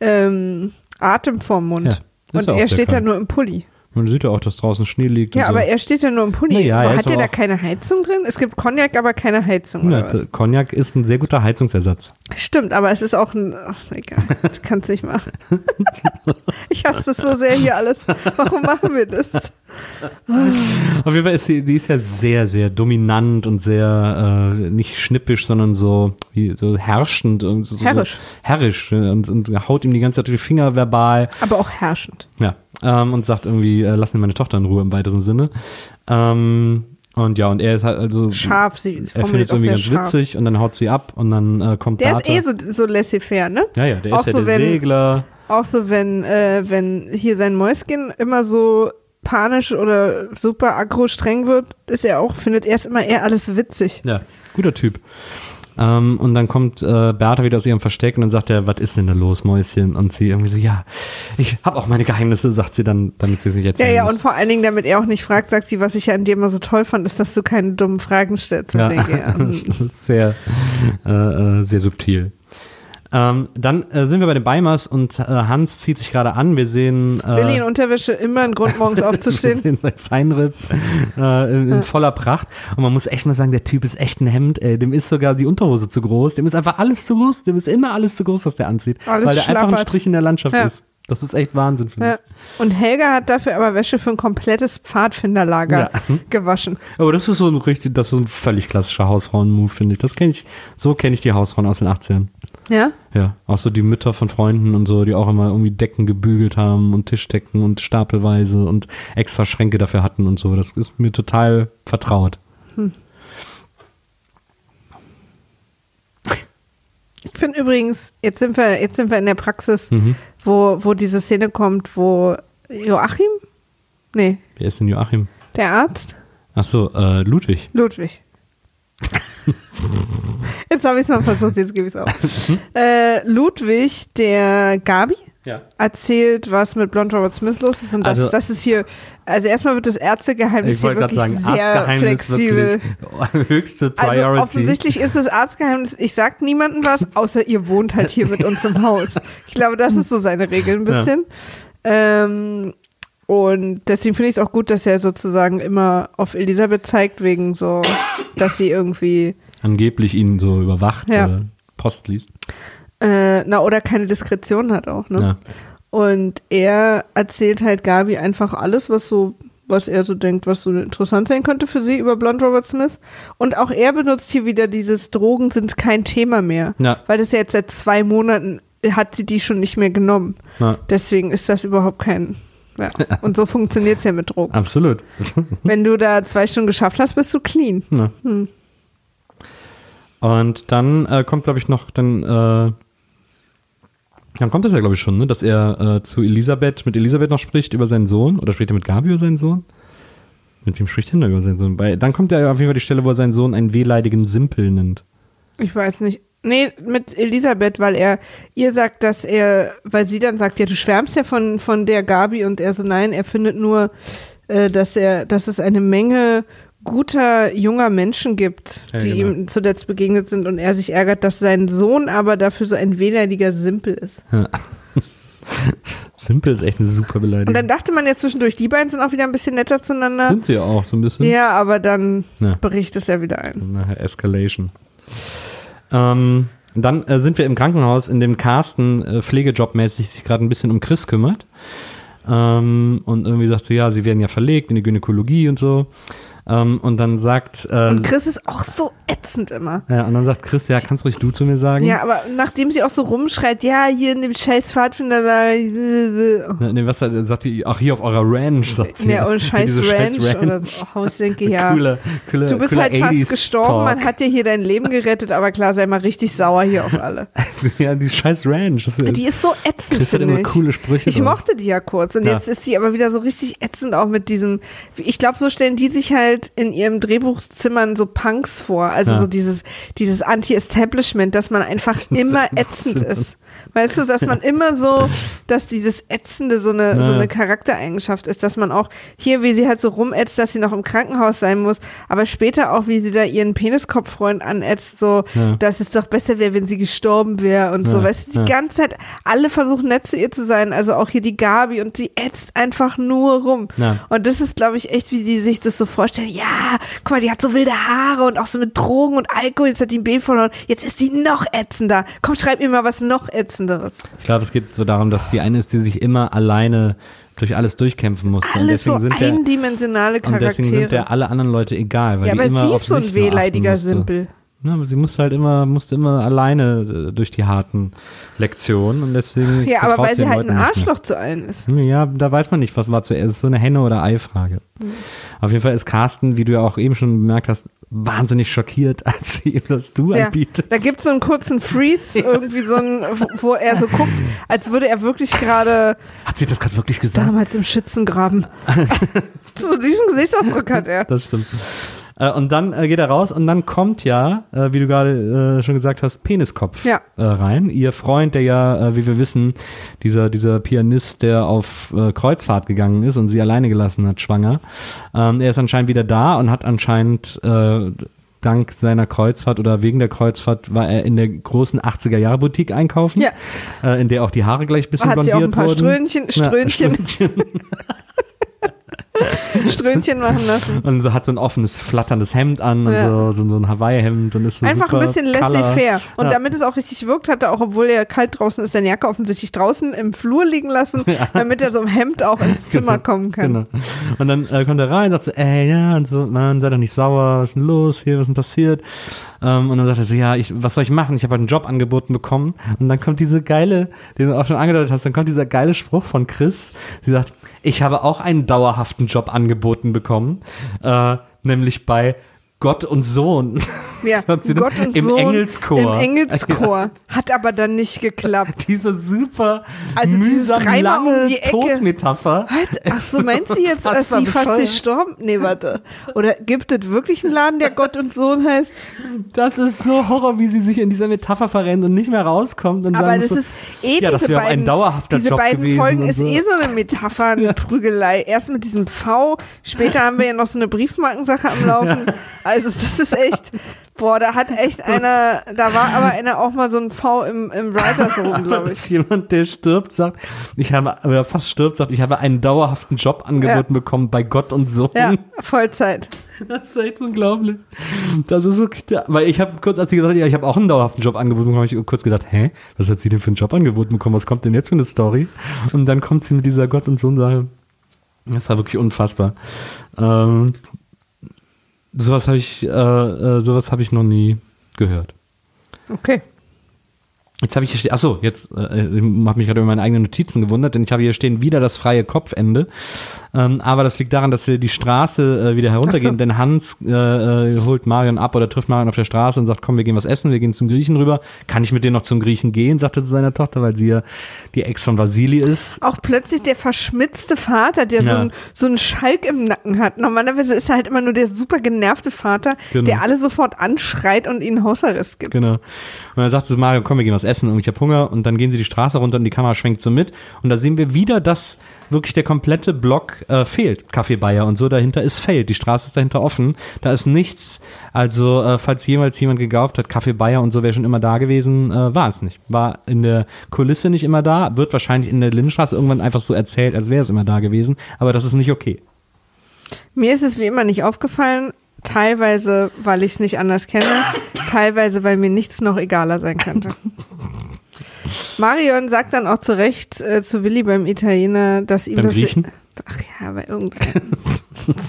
ähm, Atem vorm Mund. Ja, und er steht da kalt. nur im Pulli. Man sieht ja auch, dass draußen Schnee liegt. Ja, und aber so. er steht ja nur im Pulli. Aber er hat er da keine Heizung drin? Es gibt Cognac, aber keine Heizung ja, oder was? d- Cognac ist ein sehr guter Heizungsersatz. Stimmt, aber es ist auch ein. Ach, egal. Du kannst nicht machen. <laughs> ich hasse das so sehr hier alles. Warum machen wir das? Auf jeden Fall ist sie, die ist ja sehr, sehr dominant und sehr äh, nicht schnippisch, sondern so, wie, so herrschend und so, Herrisch. So, herrisch äh, und, und haut ihm die ganze Zeit die Finger verbal. Aber auch herrschend. Ja. Ähm, und sagt irgendwie, äh, lass mir meine Tochter in Ruhe im weitesten Sinne. Ähm, und ja, und er ist halt also. Scharf, sie Er findet es irgendwie ganz scharf. witzig und dann haut sie ab und dann äh, kommt Der ist Bertha. eh so, so laissez-faire, ne? ja, ja, der auch ist ja so, der wenn- Segler. Auch so, wenn, äh, wenn hier sein Mäuschen immer so panisch oder super aggro streng wird, ist er auch, findet er es immer eher alles witzig. Ja, guter Typ. Ähm, und dann kommt äh, Bertha wieder aus ihrem Versteck und dann sagt er, was ist denn da los, Mäuschen? Und sie irgendwie so, ja, ich habe auch meine Geheimnisse, sagt sie dann, damit sie es nicht Ja, erzählen ja, muss. und vor allen Dingen, damit er auch nicht fragt, sagt sie, was ich ja an dir immer so toll fand, ist, dass du keine dummen Fragen stellst. Ja, denke, ja, <laughs> hm. das ist sehr, äh, äh, sehr subtil. Ähm, dann äh, sind wir bei den Beimers und äh, Hans zieht sich gerade an. Wir sehen, äh, Willi in Unterwäsche immer ein Grund, morgens <laughs> wir aufzustehen. sehen sein Feinripp äh, in, in voller Pracht. Und man muss echt mal sagen, der Typ ist echt ein Hemd. Ey. Dem ist sogar die Unterhose zu groß. Dem ist einfach alles zu groß. Dem ist immer alles zu groß, was der anzieht. Alles weil der einfach ein schlappert. Strich in der Landschaft Ja. ist. Das ist echt Wahnsinn, finde Ja. Und Helga hat dafür aber Wäsche für ein komplettes Pfadfinderlager Ja. gewaschen. ich. Aber das ist so ein richtig, das ist ein völlig klassischer Hausfrauen-Move, finde ich. Das kenne ich, so kenne ich die Hausfrauen aus den 80ern. Ja? Ja, auch so die Mütter von Freunden und so, die auch immer irgendwie Decken gebügelt haben und Tischdecken und stapelweise und extra Schränke dafür hatten und so. Das ist mir total vertraut. Ich finde übrigens, jetzt sind wir, jetzt sind wir in der Praxis, Mhm. wo, wo diese Szene kommt, wo Joachim? Nee, Wer ist denn Joachim? der Arzt? Ach so, äh, Ludwig. Ludwig. <laughs> <laughs> jetzt habe ich es mal versucht, jetzt gebe ich es auf. <laughs> äh, Ludwig, der Gabi, Ja. erzählt, was mit Blond Robert Smith los ist. Und das, Also- das ist hier, also erstmal wird das Ärztegeheimnis hier wirklich sagen, sehr flexibel. wirklich <laughs> höchste Also Priority. offensichtlich ist das Arztgeheimnis, ich sag niemandem was, außer ihr wohnt halt hier mit uns im Haus. Ich glaube, das ist so seine Regel ein bisschen. Ähm, und deswegen finde ich es auch gut, dass er sozusagen immer auf Elisabeth zeigt, wegen so, dass sie irgendwie, Angeblich ihn so überwacht Ja. oder Post liest. äh, na, oder keine Diskretion hat auch, ne? Ja. Und er erzählt halt Gabi einfach alles, was so was er so denkt, was so interessant sein könnte für sie über Blond Robert Smith. Und auch er benutzt hier wieder dieses Drogen sind kein Thema mehr. Ja. Weil das ja jetzt seit zwei Monaten hat sie die schon nicht mehr genommen. Ja. Deswegen ist das überhaupt kein. Ja. Und so funktioniert es ja mit Drogen. Absolut. <laughs> Wenn du da zwei Stunden geschafft hast, bist du clean. Ja. Und dann äh, kommt, glaube ich, noch, dann, äh, dann kommt das ja, glaube ich, schon, ne, dass er äh, zu Elisabeth, mit Elisabeth noch spricht über seinen Sohn. Oder spricht er mit Gabi über seinen Sohn? Mit wem spricht er denn über seinen Sohn? Bei, dann kommt ja auf jeden Fall die Stelle, wo er seinen Sohn einen wehleidigen Simpel nennt. Ich weiß nicht. Nee, mit Elisabeth, weil er ihr sagt, dass er, weil sie dann sagt, ja, du schwärmst ja von, von der Gabi und er so, nein, er findet nur, äh, dass er, dass es eine Menge guter junger Menschen gibt, Ja, die genau. ihm zuletzt begegnet sind und er sich ärgert, dass sein Sohn aber dafür so ein wehleidiger Simpel ist. <laughs> Simpel ist echt eine super Beleidigung. Und dann dachte man ja zwischendurch, die beiden sind auch wieder ein bisschen netter zueinander. Sind sie ja auch so ein bisschen. Ja, aber dann Ja. bricht es ja wieder ein. Nachher Escalation. Ähm, dann äh, sind wir im Krankenhaus, in dem Carsten äh, pflegejobmäßig sich gerade ein bisschen um Chris kümmert. Ähm, und irgendwie sagt sie, ja, sie werden ja verlegt in die Gynäkologie und so. Ähm, und dann sagt, äh, Und Chris ist auch so ätzend immer. ja, und dann sagt Chris, ja, kannst ruhig du zu mir sagen. Ja, aber nachdem sie auch so rumschreit, ja, hier in dem scheiß Pfadfinder da. Ne, Nee, was sagt die? Ach, hier auf eurer Ranch, sagt sie. Ja, und <laughs> scheiß Diese Ranch, oder so. Oh, ich denke, ja. Cooler, cooler, du bist halt fast 80s gestorben, Talk. man hat dir hier dein Leben gerettet, aber klar, sei mal richtig sauer hier auf alle. <laughs> ja, die scheiß Ranch. Das ist, Die ist so ätzend, Chris hat immer ich. coole Sprüche Ich drauf. mochte die ja kurz und Ja. jetzt ist die aber wieder so richtig ätzend auch mit diesem, ich glaube, so stellen die sich halt in ihrem Drehbuchzimmern so Punks vor, also Ja. so dieses, dieses Anti-Establishment, dass man einfach <laughs> immer ätzend ist. Weißt du, dass man <laughs> immer so, dass dieses Ätzende so eine, so Ja. eine Charaktereigenschaft ist, dass man auch hier, wie sie halt so rumätzt, dass sie noch im Krankenhaus sein muss, aber später auch, wie sie da ihren Peniskopffreund anätzt, so, Ja. dass es doch besser wäre, wenn sie gestorben wäre und so, Ja, weißt du, die ganze Zeit, alle versuchen nett zu ihr zu sein, also auch hier die Gabi und die ätzt einfach nur rum. Und das ist, glaube ich, echt, wie die sich das so vorstellen, ja, guck mal, die hat so wilde Haare und auch so mit Drogen und Alkohol, jetzt hat die ein B verloren, jetzt ist die noch ätzender. Komm, schreib mir mal was noch ätzenderes. Ich glaube, es geht so darum, dass die eine ist, die sich immer alleine durch alles durchkämpfen musste. und Alles so deswegen sind der, eindimensionale und deswegen sind der Charaktere. alle anderen Leute egal, weil Ja, die aber immer sie auf ist so ein wehleidiger. Simpel. Ja, aber sie musste halt immer, musste immer alleine äh, durch die harten Lektionen und deswegen. Ja, aber weil sie halt Leuten ein. Arschloch zu allen ist. Ja, da weiß man nicht, was war zuerst. Es ist so eine Henne- oder Ei-Frage. Mhm. Auf jeden Fall ist Carsten, wie du ja auch eben schon bemerkt hast, wahnsinnig schockiert, <laughs> als sie ihm das Du Ja, anbietet. da gibt es so einen kurzen Freeze, <laughs> irgendwie so ein, wo er so guckt, als würde er wirklich gerade Hat sie das gerade wirklich gesagt? damals im Schützengraben. <laughs> so diesen Gesichtsausdruck hat er. Das stimmt. Äh, und dann äh, geht er raus und dann kommt ja, äh, wie du gerade äh, schon gesagt hast, Peniskopf Ja. äh, rein. Ihr Freund, der ja, wie wir wissen, dieser, dieser Pianist, der auf Kreuzfahrt gegangen ist und sie alleine gelassen hat, schwanger. Ähm, er ist anscheinend wieder da und hat anscheinend dank seiner Kreuzfahrt oder wegen der Kreuzfahrt war er in der großen 80er-Jahre-Boutique einkaufen, Ja. äh, in der auch die Haare gleich ein bisschen Hat sie auch ein blondiert paar wurden. Ströhnchen, Ja, Ströhnchen, <laughs> Ströhnchen. Machen lassen. <laughs> Und so hat so ein offenes, flatterndes Hemd an und Ja. so, so, so ein Hawaii-Hemd und ist so Einfach ein bisschen laissez-faire. Und Ja. damit es auch richtig wirkt, hat er auch, obwohl er kalt draußen ist, seine Jacke offensichtlich draußen im Flur liegen lassen, <laughs> damit er so im Hemd auch ins <laughs> Zimmer kommen kann. Genau. Und dann äh, kommt er rein, sagt so, ey, ja, und so, Mann, sei doch nicht sauer, was ist denn los hier, was ist denn passiert? Ähm, und dann sagt er so, ja, ich, was soll ich machen? Ich habe halt einen Job angeboten bekommen. Und dann kommt diese geile, den du auch schon angedeutet hast, dann kommt dieser geile Spruch von Chris. Sie sagt, ich habe auch einen dauerhaften Job angeboten bekommen, äh, nämlich bei Gott und Sohn. Ja, <laughs> Gott und Im Sohn Engelschor. Im Engelschor. <laughs> Hat aber dann nicht geklappt. <laughs> Diese super Also mühsam dreimal um lange die Ecke. Todmetapher. Ach so, meint sie jetzt, dass sie fast gestorben? Nee, warte. Oder gibt es wirklich einen Laden, der Gott und Sohn heißt? Das ist so Horror, wie sie sich in dieser Metapher verrennt und nicht mehr rauskommt. Und Aber sagen das so, ist eh ja, diese beiden, ein dauerhafter diese Job beiden Folgen ist so. eh so eine Metapher, eine Prügelei. Erst mit diesem V, später haben wir ja noch so eine Briefmarkensache am Laufen. Also das ist echt, boah, da hat echt einer, da war aber einer auch mal so ein V im, im Writers Room, glaube ich. Jemand, der stirbt, sagt, ich habe, oder fast stirbt, sagt, ich habe einen dauerhaften Job angeboten bekommen bei Gott und Sohn. Ja, Vollzeit. Das ist echt unglaublich. Das ist so, weil ich habe kurz, als sie gesagt hat, ja, ich habe auch einen dauerhaften Job angeboten bekommen, habe ich kurz gedacht, hä, was hat sie denn für einen Job angeboten bekommen? Was kommt denn jetzt für eine Story? Und dann kommt sie mit dieser Gott und Sohn Sache. Das war wirklich unfassbar. Ähm, sowas habe ich, äh, äh, sowas habe ich noch nie gehört. Okay. Jetzt habe ich hier stehen, achso, jetzt äh, ich habe mich gerade über meine eigenen Notizen gewundert, denn ich habe hier stehen wieder das freie Kopfende. Ähm, aber das liegt daran, dass wir die Straße äh, wieder heruntergehen, so. denn Hans äh, äh, holt Marion ab oder trifft Marion auf der Straße und sagt, komm, wir gehen was essen, wir gehen zum Griechen rüber. Kann ich mit dir noch zum Griechen gehen, sagte zu seiner Tochter, weil sie ja die Ex von Vasili ist. Auch plötzlich der verschmitzte Vater, der so, Ja. einen, so einen Schalk im Nacken hat. Normalerweise ist er halt immer nur der super genervte Vater, Genau. der alle sofort anschreit und ihnen Hausarrest gibt. Genau. Und dann sagt zu Mario, komm, wir gehen was essen und ich habe Hunger. Und dann gehen sie die Straße runter und die Kamera schwenkt so mit. Und da sehen wir wieder, dass wirklich der komplette Block äh, fehlt. Café Bayer und so dahinter ist fehlt. Die Straße ist dahinter offen. Da ist nichts. Also, äh, falls jemals jemand geglaubt hat, Café Bayer und so wäre schon immer da gewesen, äh, war es nicht. War in der Kulisse nicht immer da, wird wahrscheinlich in der Lindenstraße irgendwann einfach so erzählt, als wäre es immer da gewesen. Aber das ist nicht okay. Mir ist es wie immer nicht aufgefallen. Teilweise, weil ich es nicht anders kenne, teilweise, weil mir nichts noch egaler sein könnte. <laughs> Marion sagt dann auch zu Recht äh, zu Willi beim Italiener, dass ihm Beim das. Griechen? Ach ja, bei irgendeinem. <laughs>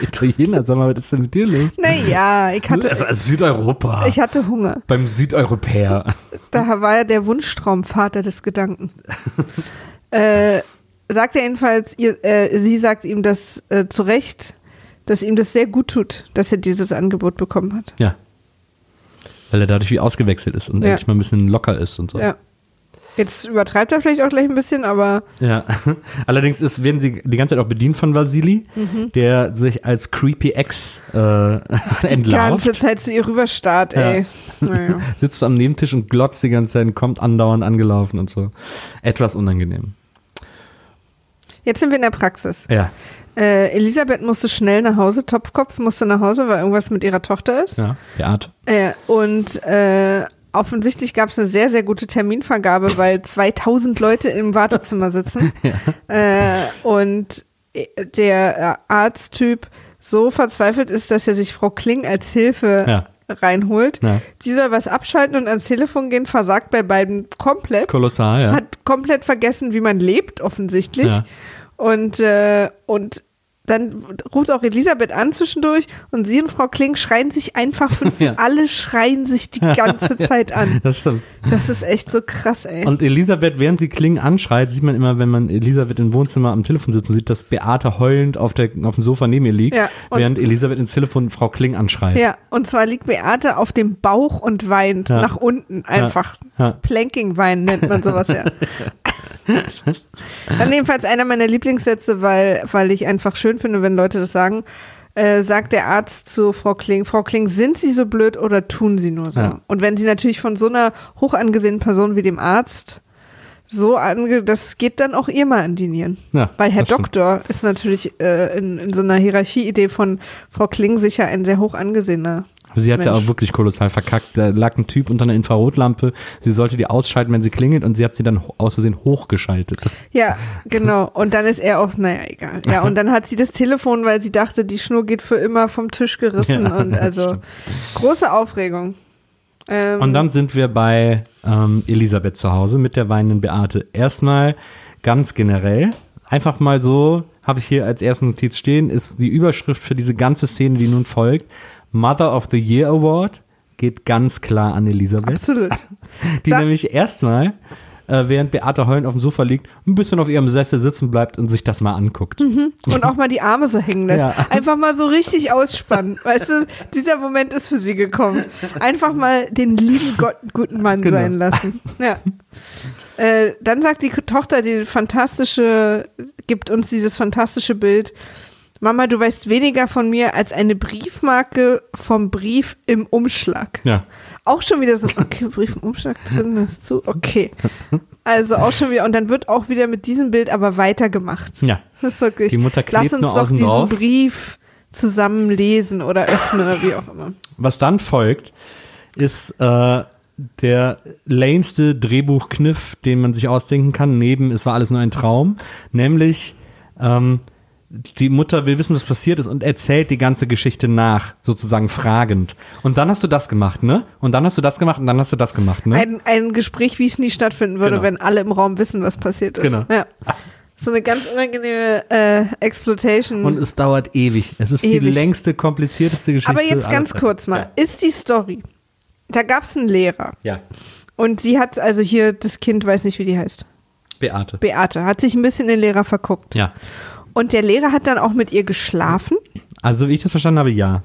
Italiener, sag mal, was ist denn mit dir los? Naja, ich hatte, Also, also Südeuropa. ich hatte Hunger. Beim Südeuropäer. Da war ja der Wunschtraum Vater des Gedanken. <laughs> äh, sagt er jedenfalls, ihr, äh, sie sagt ihm das äh, zu Recht, dass ihm das sehr gut tut, dass er dieses Angebot bekommen hat. Ja. Weil er dadurch wie ausgewechselt ist und Ja. endlich mal ein bisschen locker ist und so. Ja. Jetzt übertreibt er vielleicht auch gleich ein bisschen, aber Ja. <laughs> Allerdings ist, werden sie die ganze Zeit auch bedient von Vasili, Mhm. der sich als Creepy Ex äh, <laughs> die entlarvt. ganze Zeit zu ihr rüberstarrt, ey. <laughs> Naja. Sitzt am Nebentisch und glotzt die ganze Zeit und kommt andauernd angelaufen und so. Etwas unangenehm. Jetzt sind wir in der Praxis. Ja, Äh, Elisabeth musste schnell nach Hause, Topfkopf musste nach Hause, weil irgendwas mit ihrer Tochter ist. ja, Beate. Äh, und äh, offensichtlich gab es eine sehr, sehr gute Terminvergabe, weil 2000 Leute im Wartezimmer sitzen. <laughs> äh, und äh, der äh, Arzttyp so verzweifelt ist, dass er sich Frau Kling als Hilfe Ja. reinholt. Ja. Die soll was abschalten und ans Telefon gehen, versagt bei beiden komplett. Kolossal, ja. Hat komplett vergessen, wie man lebt, offensichtlich. Ja. Und, äh, und dann ruft auch Elisabeth an zwischendurch und sie und Frau Kling schreien sich einfach fünf, <laughs> Ja. alle schreien sich die ganze <laughs> Zeit an. Das stimmt. Das ist echt so krass, ey. Und Elisabeth, während sie Kling anschreit, sieht man immer, wenn man Elisabeth im Wohnzimmer am Telefon sitzen sieht, dass Beate heulend auf, der, auf dem Sofa neben ihr liegt, Ja, während Elisabeth ins Telefon Frau Kling anschreit. ja, und zwar liegt Beate auf dem Bauch und weint nach unten einfach. Ja. Planking weinen nennt man sowas ja. <laughs> <laughs> Dann jedenfalls einer meiner Lieblingssätze, weil, weil ich einfach schön finde, wenn Leute das sagen, äh, sagt der Arzt zu Frau Kling, Frau Kling, sind Sie so blöd oder tun Sie nur so? Ja. Und wenn sie natürlich von so einer hoch angesehenen Person wie dem Arzt so ange, das geht dann auch ihr mal an die Nieren. Ja, Weil Herr das stimmt. Doktor ist natürlich äh, in, in so einer Hierarchieidee von Frau Kling sicher ein sehr hoch angesehener. Sie hat ja Mensch. auch wirklich kolossal verkackt. Da lag ein Typ unter einer Infrarotlampe. Sie sollte die ausschalten, wenn sie klingelt, und sie hat sie dann aus Versehen hochgeschaltet. <laughs> Ja, genau. Und dann ist er auch, naja, egal. Ja, und dann hat sie das Telefon, weil sie dachte, die Schnur geht für immer vom Tisch gerissen. Ja, und also stimmt. große Aufregung. Ähm, Und dann sind wir bei ähm, Elisabeth zu Hause mit der weinenden Beate. Erstmal ganz generell, einfach mal so, habe ich hier als erste Notiz stehen, ist die Überschrift für diese ganze Szene, die nun folgt. Mother of the Year Award geht ganz klar an Elisabeth. absolut. Die Sag- nämlich erstmal, äh, während Beate heulend auf dem Sofa liegt, ein bisschen auf ihrem Sessel sitzen bleibt und sich das mal anguckt. Und auch mal die Arme so hängen lässt. Ja. Einfach mal so richtig ausspannen. Weißt du, dieser Moment ist für sie gekommen. Einfach mal den lieben Gott guten Mann Genau. sein lassen. Ja. Äh, dann sagt die Tochter die fantastische, gibt uns dieses fantastische Bild. Mama, du weißt weniger von mir als eine Briefmarke vom Brief im Umschlag. Ja. Auch schon wieder so, okay, Brief im Umschlag drin ist zu, okay. Also auch schon wieder, und dann wird auch wieder mit diesem Bild aber weitergemacht. Ja. Das ist wirklich, Die Mutter klebt lass uns nur doch diesen drauf. Brief zusammen lesen oder öffnen oder wie auch immer. Was dann folgt, ist äh, der lameste Drehbuchkniff, den man sich ausdenken kann, neben Es war alles nur ein Traum, nämlich ähm, die Mutter will wissen, was passiert ist und erzählt die ganze Geschichte nach, sozusagen fragend. Und dann hast du das gemacht, ne? Und dann hast du das gemacht und dann hast du das gemacht, ne? Ein, ein Gespräch, wie es nie stattfinden würde, Genau. wenn alle im Raum wissen, was passiert ist. Genau. Ja. So eine ganz unangenehme äh, Exploitation. Und es dauert ewig. Es ist die Ewig. längste, komplizierteste Geschichte. Aber jetzt ganz kurz mal. Ist die Story. Da gab es einen Lehrer. Ja. Und sie hat, also hier, das Kind weiß nicht, wie die heißt. Beate. Beate, hat sich ein bisschen in den Lehrer verguckt. ja. Und der Lehrer hat dann auch mit ihr geschlafen. Also, wie ich das verstanden habe, ja.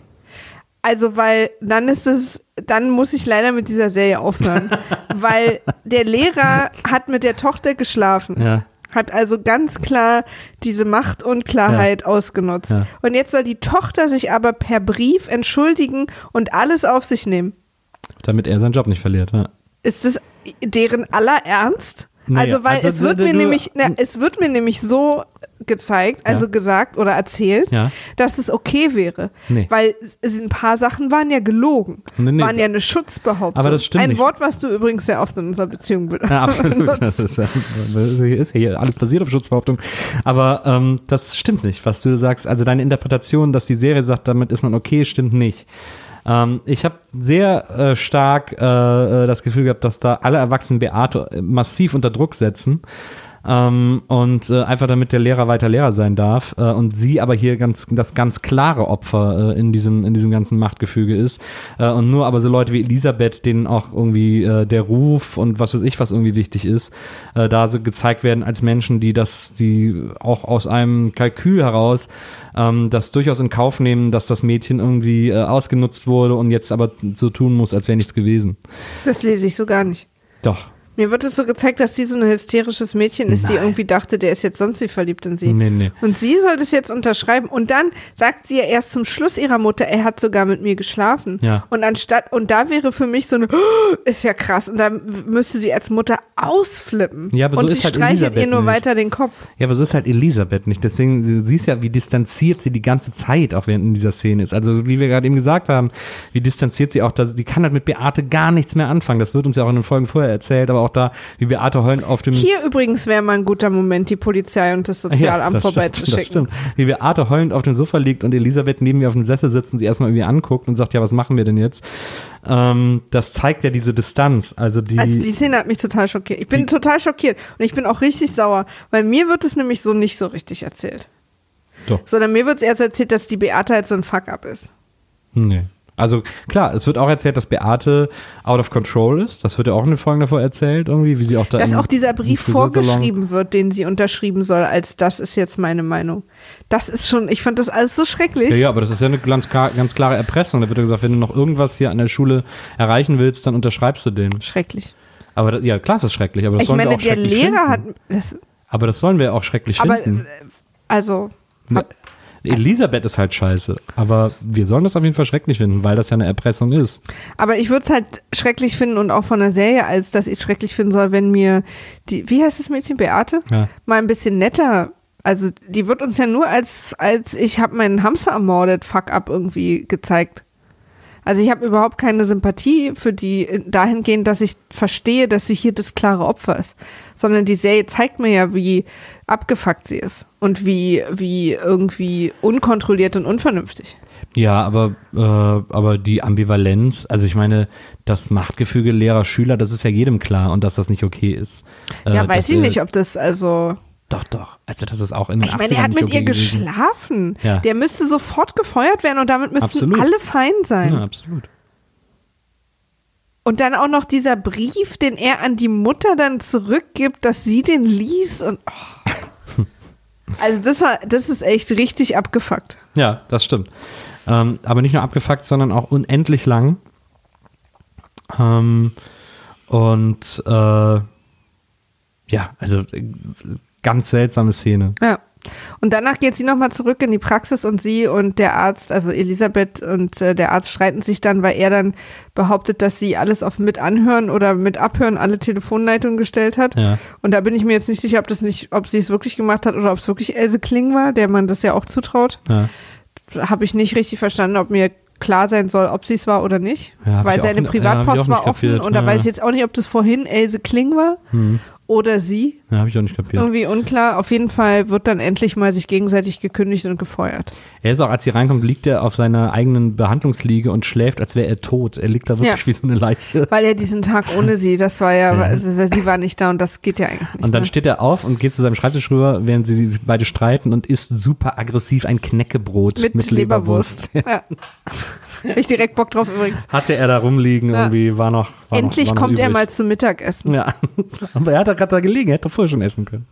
Also, weil dann ist es, dann muss ich leider mit dieser Serie aufhören. <laughs> weil der Lehrer hat mit der Tochter geschlafen. Ja. Hat also ganz klar diese Macht und Klarheit ausgenutzt. Ja. Und jetzt soll die Tochter sich aber per Brief entschuldigen und alles auf sich nehmen. Damit er seinen Job nicht verliert. Ja. Ist das deren aller Ernst? Nee, also weil also es wird mir nämlich, na, es wird mir nämlich so gezeigt, also Ja. gesagt oder erzählt, Ja. dass es okay wäre, Nee. weil ein paar Sachen waren ja gelogen, Nee, nee. waren ja eine Schutzbehauptung. Aber das stimmt Ein nicht. Wort, was du übrigens sehr oft in unserer Beziehung benutzt. Ja, absolut. <laughs> Das ist, ist ja hier alles basiert auf Schutzbehauptung. Aber ähm, das stimmt nicht, was du sagst. Also deine Interpretation, dass die Serie sagt, damit ist man okay, stimmt nicht. Ähm, ich habe sehr äh, stark äh, äh, das Gefühl gehabt, dass da alle Erwachsenen Beate äh, massiv unter Druck setzen. Ähm, und äh, einfach damit der Lehrer weiter Lehrer sein darf äh, und sie aber hier ganz das ganz klare Opfer äh, in diesem in diesem ganzen Machtgefüge ist äh, und nur aber so Leute wie Elisabeth, denen auch irgendwie äh, der Ruf und was weiß ich was irgendwie wichtig ist, äh, da so gezeigt werden als Menschen, die das die auch aus einem Kalkül heraus ähm, das durchaus in Kauf nehmen, dass das Mädchen irgendwie ausgenutzt wurde und jetzt aber so tun muss, als wäre nichts gewesen. Das lese ich so gar nicht. Doch. Mir wird es so gezeigt, dass sie so ein hysterisches Mädchen ist, die Nein. irgendwie dachte, der ist jetzt sonst wie verliebt in sie. Nee, nee. Und sie soll das jetzt unterschreiben. Und dann sagt sie ja erst zum Schluss ihrer Mutter, er hat sogar mit mir geschlafen. Ja. Und anstatt, und da wäre für mich so eine, "Oh, <gasps> ist ja krass. Und da müsste sie als Mutter ausflippen. Ja, aber so und ist sie halt streichelt Elisabeth ihr nur nicht. weiter den Kopf. Ja, aber so ist halt Elisabeth nicht. Deswegen, du siehst ja, wie distanziert sie die ganze Zeit auch während in dieser Szene ist. Also, wie wir gerade eben gesagt haben, wie distanziert sie auch, dass, die kann halt mit Beate gar nichts mehr anfangen. Das wird uns ja auch in den Folgen vorher erzählt, aber auch da, wie Beate heulend auf dem Hier übrigens wäre mal ein guter Moment, die Polizei und das Sozialamt das vorbeizuschicken. Stimmt, das stimmt. Wie Beate heulend auf dem Sofa liegt und Elisabeth neben mir auf dem Sessel sitzt und sie erstmal irgendwie anguckt und sagt, ja, was machen wir denn jetzt? Ähm, das zeigt ja diese Distanz. Also die, Also die Szene hat mich total schockiert. Ich bin total schockiert und ich bin auch richtig sauer, weil mir wird es nämlich so nicht so richtig erzählt. Doch. Sondern mir wird es erst erzählt, dass die Beate halt so ein Fuck-up ist. Nee. Also klar, es wird auch erzählt, dass Beate out of control ist. Das wird ja auch in den Folgen davor erzählt, irgendwie, wie sie auch da Dass auch dieser Brief vorgeschrieben wird, den sie unterschrieben soll, als das ist jetzt meine Meinung. Das ist schon, ich fand das alles so schrecklich. Ja, ja, aber das ist ja eine ganz, ganz klare Erpressung. Da wird ja gesagt, wenn du noch irgendwas hier an der Schule erreichen willst, dann unterschreibst du den. Schrecklich. Aber das, ja, klar, ist das schrecklich. Aber das Ich sollen meine, wir auch der schrecklich Lehrer finden. hat, das, Aber das sollen wir auch schrecklich aber, finden. äh, also, Ne, Elisabeth ist halt scheiße. Aber wir sollen das auf jeden Fall schrecklich finden, weil das ja eine Erpressung ist. Aber ich würde es halt schrecklich finden und auch von der Serie, als dass ich schrecklich finden soll, wenn mir die, wie heißt das Mädchen, Beate? Ja. Mal ein bisschen netter. Also die wird uns ja nur als, als ich habe meinen Hamster ermordet, fuck up irgendwie gezeigt. Also ich habe überhaupt keine Sympathie für die dahingehend, dass ich verstehe, dass sie hier das klare Opfer ist. Sondern die Serie zeigt mir ja, wie abgefuckt sie ist und wie, wie irgendwie unkontrolliert und unvernünftig. Ja, aber, äh, aber die Ambivalenz, also ich meine, das Machtgefüge Lehrer-Schüler, das ist ja jedem klar und dass das nicht okay ist. Äh, ja, weiß ich äh, nicht, ob das also. Doch, doch. Also das ist auch in den Ich meine, 80ern er hat mit okay ihr gewesen. geschlafen. Ja. Der müsste sofort gefeuert werden und damit müssten Absolut. alle fein sein. Ja, absolut. Und dann auch noch dieser Brief, den er an die Mutter dann zurückgibt, dass sie den liest und oh. <laughs> Also das war, das ist echt richtig abgefuckt. Ja, das stimmt. Ähm, aber nicht nur abgefuckt, sondern auch unendlich lang. Ähm, und äh, ja, also äh, ganz seltsame Szene. Ja. Und danach geht sie nochmal zurück in die Praxis und sie und der Arzt, also Elisabeth und äh, der Arzt streiten sich dann, weil er dann behauptet, dass sie alles auf mit anhören oder mit abhören alle Telefonleitungen gestellt hat. Ja. Und da bin ich mir jetzt nicht sicher, ob das nicht, ob sie es wirklich gemacht hat oder ob es wirklich Else Kling war, der man das ja auch zutraut. Ja. Habe ich nicht richtig verstanden, ob mir klar sein soll, ob sie es war oder nicht. Ja, weil auch seine ich Privatpost auch war offen kapiert. und da weiß ich jetzt auch nicht, ob das vorhin Else Kling war Hm. oder sie. Ja, habe ich auch nicht kapiert. Irgendwie unklar. Auf jeden Fall wird dann endlich mal sich gegenseitig gekündigt und gefeuert. Er ist auch, als sie reinkommt, liegt er auf seiner eigenen Behandlungsliege und schläft, als wäre er tot. Er liegt da wirklich Ja. wie so eine Leiche. Weil er diesen Tag ohne sie, das war ja, also, sie war nicht da und das geht ja eigentlich nicht. Und dann ne? steht er auf und geht zu seinem Schreibtisch rüber, während sie beide streiten und isst super aggressiv ein Knäckebrot mit, mit, Leberwurst. Leberwurst. ja. <laughs> Ich direkt Bock drauf übrigens. Hatte er da rumliegen, Ja. irgendwie war noch. War Endlich noch, war noch kommt er übrig. mal zum Mittagessen. Ja, <laughs> aber er hat da gerade da gelegen, er hätte doch vorher schon essen können.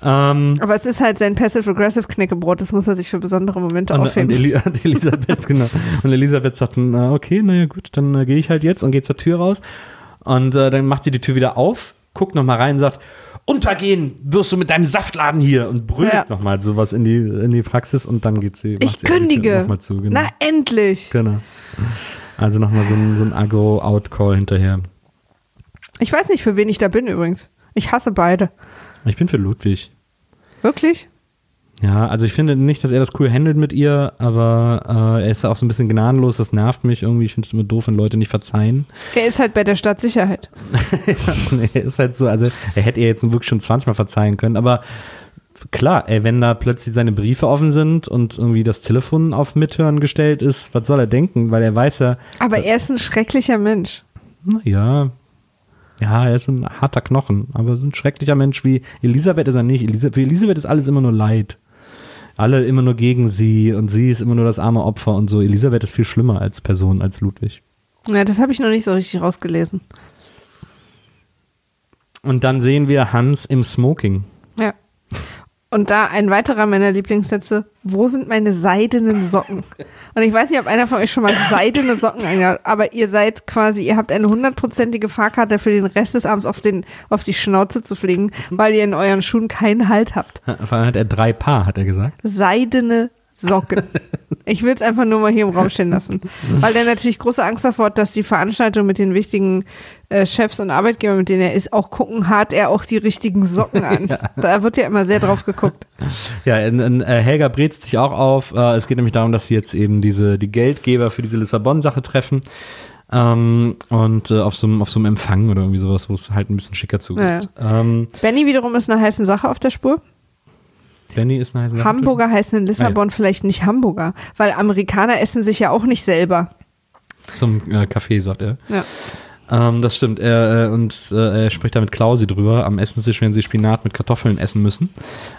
Ähm, Aber es ist halt sein Passive-Aggressive Knäckebrot, das muss er sich für besondere Momente und, und, aufheben. Eli <laughs> und Elisabeth, genau. Und Elisabeth sagt dann, äh, okay, naja gut, dann äh, gehe ich halt jetzt und gehe zur Tür raus. Und äh, dann macht sie die Tür wieder auf, guckt nochmal rein und sagt, untergehen wirst du mit deinem Saftladen hier und brüllt Ja. nochmal sowas in die, in die Praxis und dann geht sie. ich sie kündige. Noch mal zu, genau. Na, endlich. genau. Also nochmal so ein, so ein Agro-Out-Call hinterher. Ich weiß nicht, für wen ich da bin übrigens. Ich hasse beide. Ich bin für Ludwig. Wirklich? Ja, also ich finde nicht, dass er das cool handelt mit ihr, aber äh, er ist auch so ein bisschen gnadenlos, das nervt mich irgendwie. Ich finde es immer doof, wenn Leute nicht verzeihen. Er ist halt bei der Stadtsicherheit. Und <laughs> er ist halt so, also er hätte ihr jetzt wirklich schon 20 Mal verzeihen können, aber klar, ey, wenn da plötzlich seine Briefe offen sind und irgendwie das Telefon auf Mithören gestellt ist, was soll er denken? Weil er weiß ja, Aber er ist ein schrecklicher Mensch. naja, ja, er ist ein harter Knochen, aber so ein schrecklicher Mensch wie Elisabeth ist er nicht. Elisa für Elisabeth ist alles immer nur Leid. Alle immer nur gegen sie und sie ist immer nur das arme Opfer und so. Elisabeth ist viel schlimmer als Person, als Ludwig. Ja, das habe ich noch nicht so richtig rausgelesen. Und dann sehen wir Hans im Smoking. Und da ein weiterer meiner Lieblingssätze, wo sind meine seidenen Socken? Und ich weiß nicht, ob einer von euch schon mal seidene Socken angehabt, aber ihr seid quasi, ihr habt eine hundertprozentige Fahrkarte für den Rest des Abends auf, den, auf die Schnauze zu fliegen, weil ihr in euren Schuhen keinen Halt habt. Vor allem hat er drei Paar, hat er gesagt. Seidene Socken. Ich will es einfach nur mal hier im Raum stehen lassen. Weil er natürlich große Angst davor hat, dass die Veranstaltung mit den wichtigen äh, Chefs und Arbeitgebern, mit denen er ist, auch gucken, hat er auch die richtigen Socken an. <laughs> Da wird ja immer sehr drauf geguckt. Ja, in, in, äh, Helga brezt sich auch auf. Äh, es geht nämlich darum, dass sie jetzt eben diese die Geldgeber für diese Lissabon-Sache treffen. Ähm, und äh, auf so einem auf so einem Empfang oder irgendwie sowas, wo es halt ein bisschen schicker zugeht. Ähm, Benny wiederum ist eine heiße Sache auf der Spur. Benny ist eine Sache. Hamburger heißen in Lissabon vielleicht nicht Hamburger, weil Amerikaner essen sich ja auch nicht selber. Zum äh, Kaffee, sagt er. Ja. Ähm, das stimmt. Er, äh, und äh, er spricht da mit Klausi drüber am Essenstisch, wenn sie Spinat mit Kartoffeln essen müssen,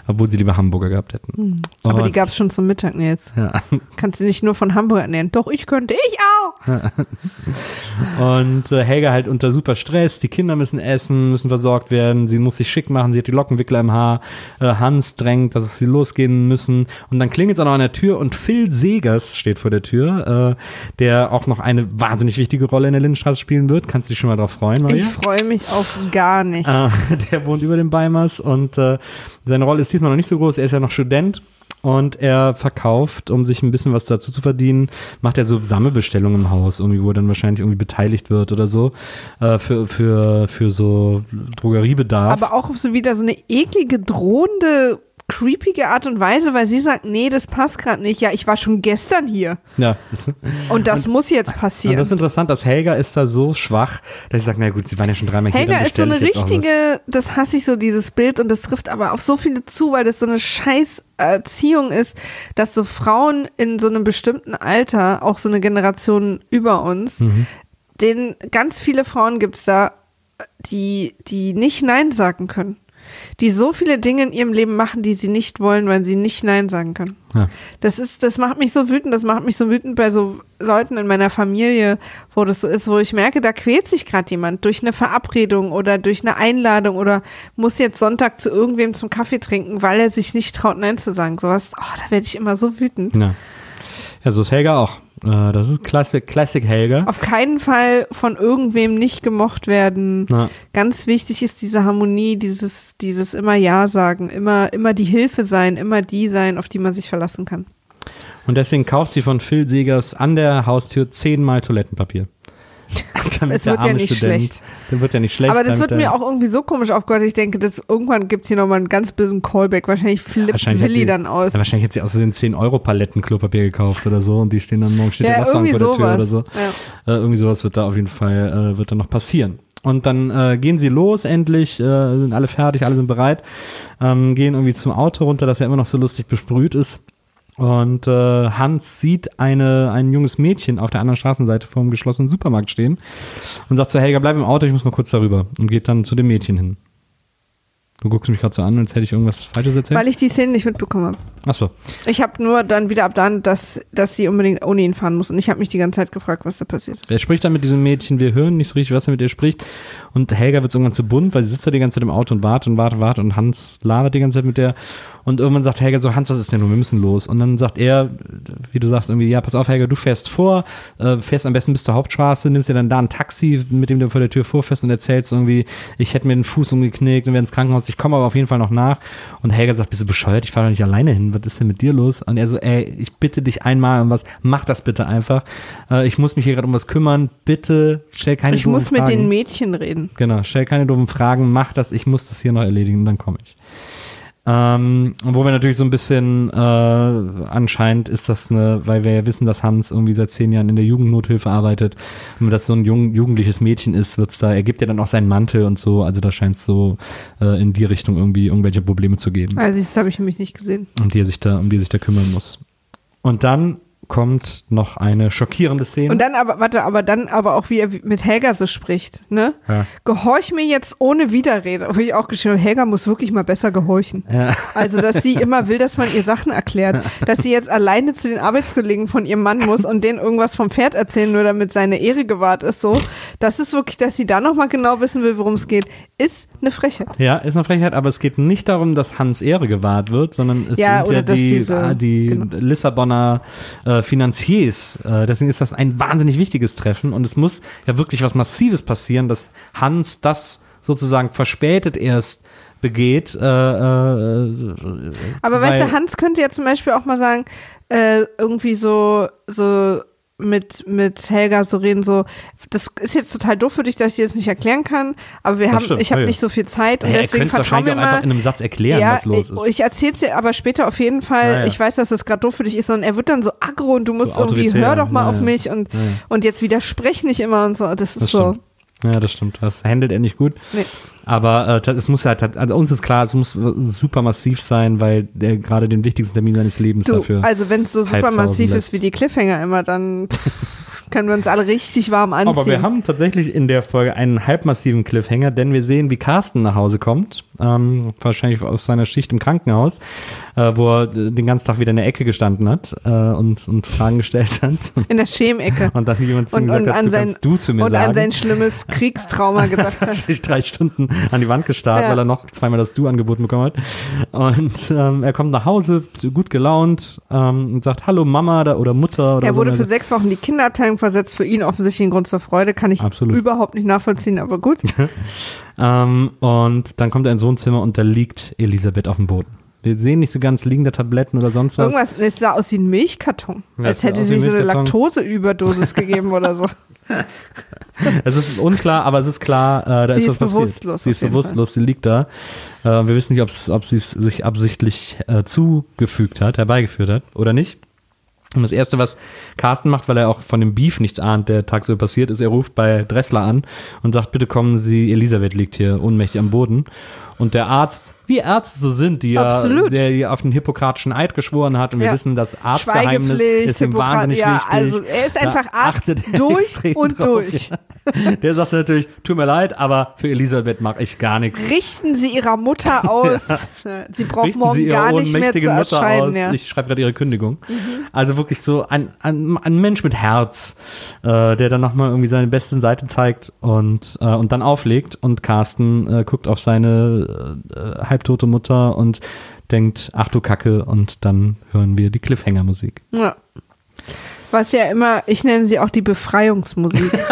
obwohl sie lieber Hamburger gehabt hätten. Aber die gab es schon zum Mittag nee, jetzt. Ja. Kannst du nicht nur von Hamburger ernähren. Doch, ich könnte, ich auch. <laughs> Und äh, Helga halt unter super Stress, die Kinder müssen essen, müssen versorgt werden, sie muss sich schick machen, sie hat die Lockenwickler im Haar, äh, Hans drängt, dass es sie losgehen müssen und dann klingelt es auch noch an der Tür und Phil Segers steht vor der Tür, äh, der auch noch eine wahnsinnig wichtige Rolle in der Lindenstraße spielen wird. Kannst du dich schon mal drauf freuen, Maria? Ich freue mich auf gar nichts. Äh, <laughs> der wohnt über dem Beimers und äh, seine Rolle ist diesmal noch nicht so groß. Er ist ja noch Student und er verkauft, um sich ein bisschen was dazu zu verdienen, macht er so Sammelbestellungen im Haus, irgendwie, wo er dann wahrscheinlich irgendwie beteiligt wird oder so, äh, für, für, für so Drogeriebedarf. Aber auch so wieder so eine eklige, drohende, creepige Art und Weise, weil sie sagt, nee, das passt gerade nicht. Ja, ich war schon gestern hier. ja. <laughs> Und das muss jetzt Und passieren. das ist interessant, dass Helga ist da so schwach, dass ich sage, na gut, sie waren ja schon dreimal hier. Helga ist so eine richtige, das hasse ich so, dieses Bild, und das trifft aber auf so viele zu, weil das so eine scheiß Erziehung ist, dass so Frauen in so einem bestimmten Alter, auch so eine Generation über uns, Mhm. denen ganz viele Frauen gibt's da, die, die nicht Nein sagen können. Die so viele Dinge in ihrem Leben machen, die sie nicht wollen, weil sie nicht Nein sagen können. Ja. Das ist, das macht mich so wütend, das macht mich so wütend bei so Leuten in meiner Familie, wo das so ist, wo ich merke, da quält sich gerade jemand durch eine Verabredung oder durch eine Einladung oder muss jetzt Sonntag zu irgendwem zum Kaffee trinken, weil er sich nicht traut, Nein zu sagen. Sowas, oh, da werde ich immer so wütend. Ja. ja, so ist Helga auch. Äh, das ist Classic, Classic Helga. Auf keinen Fall von irgendwem nicht gemocht werden. Ja. Ganz wichtig ist diese Harmonie, dieses, dieses immer Ja sagen, immer, immer die Hilfe sein, immer die sein, auf die man sich verlassen kann. Und deswegen kauft sie von Phil Segers an der Haustür zehnmal Toilettenpapier. <laughs> Damit Es der wird ja nicht schlecht. Der wird ja nicht schlecht. Aber das wird mir der- auch irgendwie so komisch aufgehört. Ich denke, dass irgendwann gibt es hier nochmal einen ganz bösen Callback. Wahrscheinlich flippt Wahrscheinlich Willi sie, dann aus. Ja, wahrscheinlich hat sie außerdem 10 Euro Paletten Klopapier gekauft oder so und die stehen dann morgen steht der Ja, Lastwagen irgendwie vor der Tür oder so. Ja. Äh, irgendwie sowas wird da auf jeden Fall äh, wird da noch passieren. Und dann äh, gehen sie los, endlich, äh, sind alle fertig, alle sind bereit, ähm, gehen irgendwie zum Auto runter, das ja immer noch so lustig besprüht ist. Und äh, Hans sieht eine, ein junges Mädchen auf der anderen Straßenseite vor dem geschlossenen Supermarkt stehen und sagt zu Helga, bleib im Auto, ich muss mal kurz darüber. Und geht dann zu dem Mädchen hin. Du guckst mich gerade so an, als hätte ich irgendwas Falsches erzählt. Weil ich die Szene nicht mitbekommen habe. Achso. Ich habe nur dann wieder ab dann, dass, dass sie unbedingt ohne ihn fahren muss. Und ich habe mich die ganze Zeit gefragt, was da passiert ist. Er spricht dann mit diesem Mädchen, wir hören nicht so richtig, was er mit ihr spricht. Und Helga wird irgendwann zu bunt, weil sie sitzt da die ganze Zeit im Auto und wartet und wartet, wartet. Und Hans labert die ganze Zeit mit der. Und irgendwann sagt Helga so, Hans, was ist denn nun? Wir müssen los. Und dann sagt er, wie du sagst, irgendwie, ja, pass auf, Helga, du fährst vor, äh, fährst am besten bis zur Hauptstraße, nimmst dir dann da ein Taxi, mit dem du vor der Tür vorfährst und erzählst irgendwie, ich hätte mir den Fuß umgeknickt und wäre ins Krankenhaus, ich komme aber auf jeden Fall noch nach. Und Helga sagt, bist du bescheuert? Ich fahre doch nicht alleine hin. Was ist denn mit dir los? Und er so, ey, ich bitte dich einmal um was, mach das bitte einfach. Äh, ich muss mich hier gerade um was kümmern. Bitte stell keine Ich muss mit den Mädchen reden. Genau, stell keine doofen Fragen, mach das, ich muss das hier noch erledigen dann komme ich. Ähm, wo wir natürlich so ein bisschen äh, anscheinend ist das eine, weil wir ja wissen, dass Hans irgendwie seit zehn Jahren in der Jugendnothilfe arbeitet und das so ein jung, jugendliches Mädchen ist, wird's da, er gibt ja dann auch seinen Mantel und so, also da scheint es so äh, in die Richtung irgendwie irgendwelche Probleme zu geben, Also das habe ich nämlich nicht gesehen. um die er sich da, um die er sich da kümmern muss. Und dann kommt noch eine schockierende Szene. Und dann aber, warte, aber dann aber auch, wie er mit Helga so spricht, ne? Ja. Gehorch mir jetzt ohne Widerrede. Wo ich auch geschrieben habe, Helga muss wirklich mal besser gehorchen. Ja. Also, dass sie immer will, dass man ihr Sachen erklärt. <laughs> Dass sie jetzt alleine zu den Arbeitskollegen von ihrem Mann muss und denen irgendwas vom Pferd erzählen, nur damit seine Ehre gewahrt ist, so. Das ist wirklich, dass sie da nochmal genau wissen will, worum es geht, ist eine Frechheit. Ja, ist eine Frechheit, aber es geht nicht darum, dass Hans Ehre gewahrt wird, sondern es Ja, sind ja die, diese- ah, die genau. Lissabonner äh, Finanziers. Äh, deswegen ist das ein wahnsinnig wichtiges Treffen und es muss ja wirklich was Massives passieren, dass Hans das sozusagen verspätet erst begeht. Äh, äh, Aber weißt du, Hans könnte ja zum Beispiel auch mal sagen, äh, irgendwie so, so mit, mit Helga so reden, so, das ist jetzt total doof für dich, dass ich dir das nicht erklären kann, aber wir Das haben, stimmt, ich habe nicht so viel Zeit und Ja, deswegen könnte es vertrau mir wahrscheinlich auch einfach mal. in einem Satz erklären, ja, was los ich, ist. ich erzähl's dir aber später auf jeden Fall. Ja. Ich weiß, dass das gerade doof für dich ist und er wird dann so aggro und du musst So irgendwie, hör doch mal auf mich und, und jetzt widersprech nicht immer und so. Das ist Das so. stimmt. Ja, das stimmt. Das handelt er nicht gut. Nee. Aber äh, es muss halt, also uns ist klar, es muss super massiv sein, weil der gerade den wichtigsten Termin seines Lebens Du, dafür. also wenn es so super massiv ist wie die Cliffhanger immer, dann <laughs> können wir uns alle richtig warm anziehen. Aber wir haben tatsächlich in der Folge einen halbmassiven Cliffhanger, denn wir sehen, wie Carsten nach Hause kommt, ähm, wahrscheinlich auf seiner Schicht im Krankenhaus, äh, wo er den ganzen Tag wieder in der Ecke gestanden hat äh, und, und Fragen gestellt hat. in der Schemecke. Und dann jemand zu ihm Und, gesagt und, hat, du sein, kannst du zu mir und sagen. an sein schlimmes <laughs> Kriegstrauma <laughs> gedacht hat. sich drei Stunden an die Wand gestarrt, Ja. weil er noch zweimal das Du angeboten bekommen hat. Und ähm, er kommt nach Hause, gut gelaunt ähm, und sagt, hallo Mama da, oder Mutter oder Er so. wurde Und für sechs Wochen in die Kinderabteilung versetzt. Für ihn offensichtlich ein Grund zur Freude. Kann ich Absolut. überhaupt nicht nachvollziehen, aber gut. <laughs> Ähm, und dann kommt er ins Wohnzimmer und da liegt Elisabeth auf dem Boden. Wir sehen nicht so ganz liegende Tabletten oder sonst was. Irgendwas, es sah aus wie ein Milchkarton. Ja, als hätte sie so eine. Laktoseüberdosis gegeben oder so. <laughs> <laughs> Es ist unklar, aber es ist klar, äh, da Sie ist was ist passiert. bewusstlos Sie ist bewusstlos, sie liegt da. Äh, wir wissen nicht, ob sie es sich absichtlich äh, zugefügt hat, herbeigeführt hat oder nicht. Und das Erste, was Carsten macht, weil er auch von dem Beef nichts ahnt, der tagsüber passiert ist, er ruft bei Dressler an und sagt, bitte kommen Sie, Elisabeth liegt hier ohnmächtig am Boden. Und der Arzt, wie Ärzte so sind, die ja, Absolut. der ja auf den hippokratischen Eid geschworen hat und wir Ja. wissen, das Arztgeheimnis ist ihm wahnsinnig ja, wichtig. also er ist Da einfach Arzt achtet er durch und drauf, durch. Ja. Der sagt natürlich, tut mir leid, aber für Elisabeth mache ich gar nichts. Richten Sie Ihrer Mutter <laughs> aus. Sie braucht Richten morgen Sie gar nicht mehr zu Mutter erscheinen. Ja. Mhm. Ich schreibe gerade Ihre Kündigung. Also wirklich so ein, ein, ein Mensch mit Herz, äh, der dann nochmal irgendwie seine beste Seite zeigt und, äh, und dann auflegt. Und Carsten äh, guckt auf seine äh, halbtote Mutter und denkt, ach du Kacke. Und dann hören wir die Cliffhanger-Musik. Ja. Was ja immer, ich nenne sie auch die Befreiungsmusik. <laughs>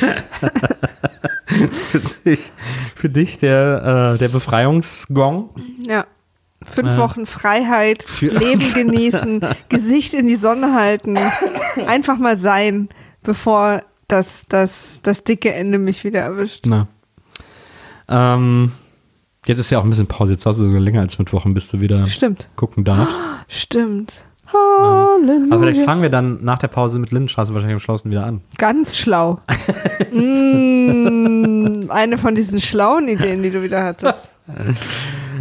<laughs> Ich, für dich der, äh, der Befreiungsgong. ja. Fünf Äh. Wochen Freiheit, Für- Leben genießen, <laughs> Gesicht in die Sonne halten, einfach mal sein, bevor das, das, das dicke Ende mich wieder erwischt. Na. Ähm, jetzt ist ja auch ein bisschen Pause. Jetzt hast du sogar länger als fünf Wochen, bis du wieder Stimmt. gucken darfst. Stimmt. Halleluja. Aber vielleicht fangen wir dann nach der Pause mit Lindenstraße wahrscheinlich am schlausten wieder an. Ganz schlau. mm, eine von diesen schlauen Ideen, die du wieder hattest. <laughs>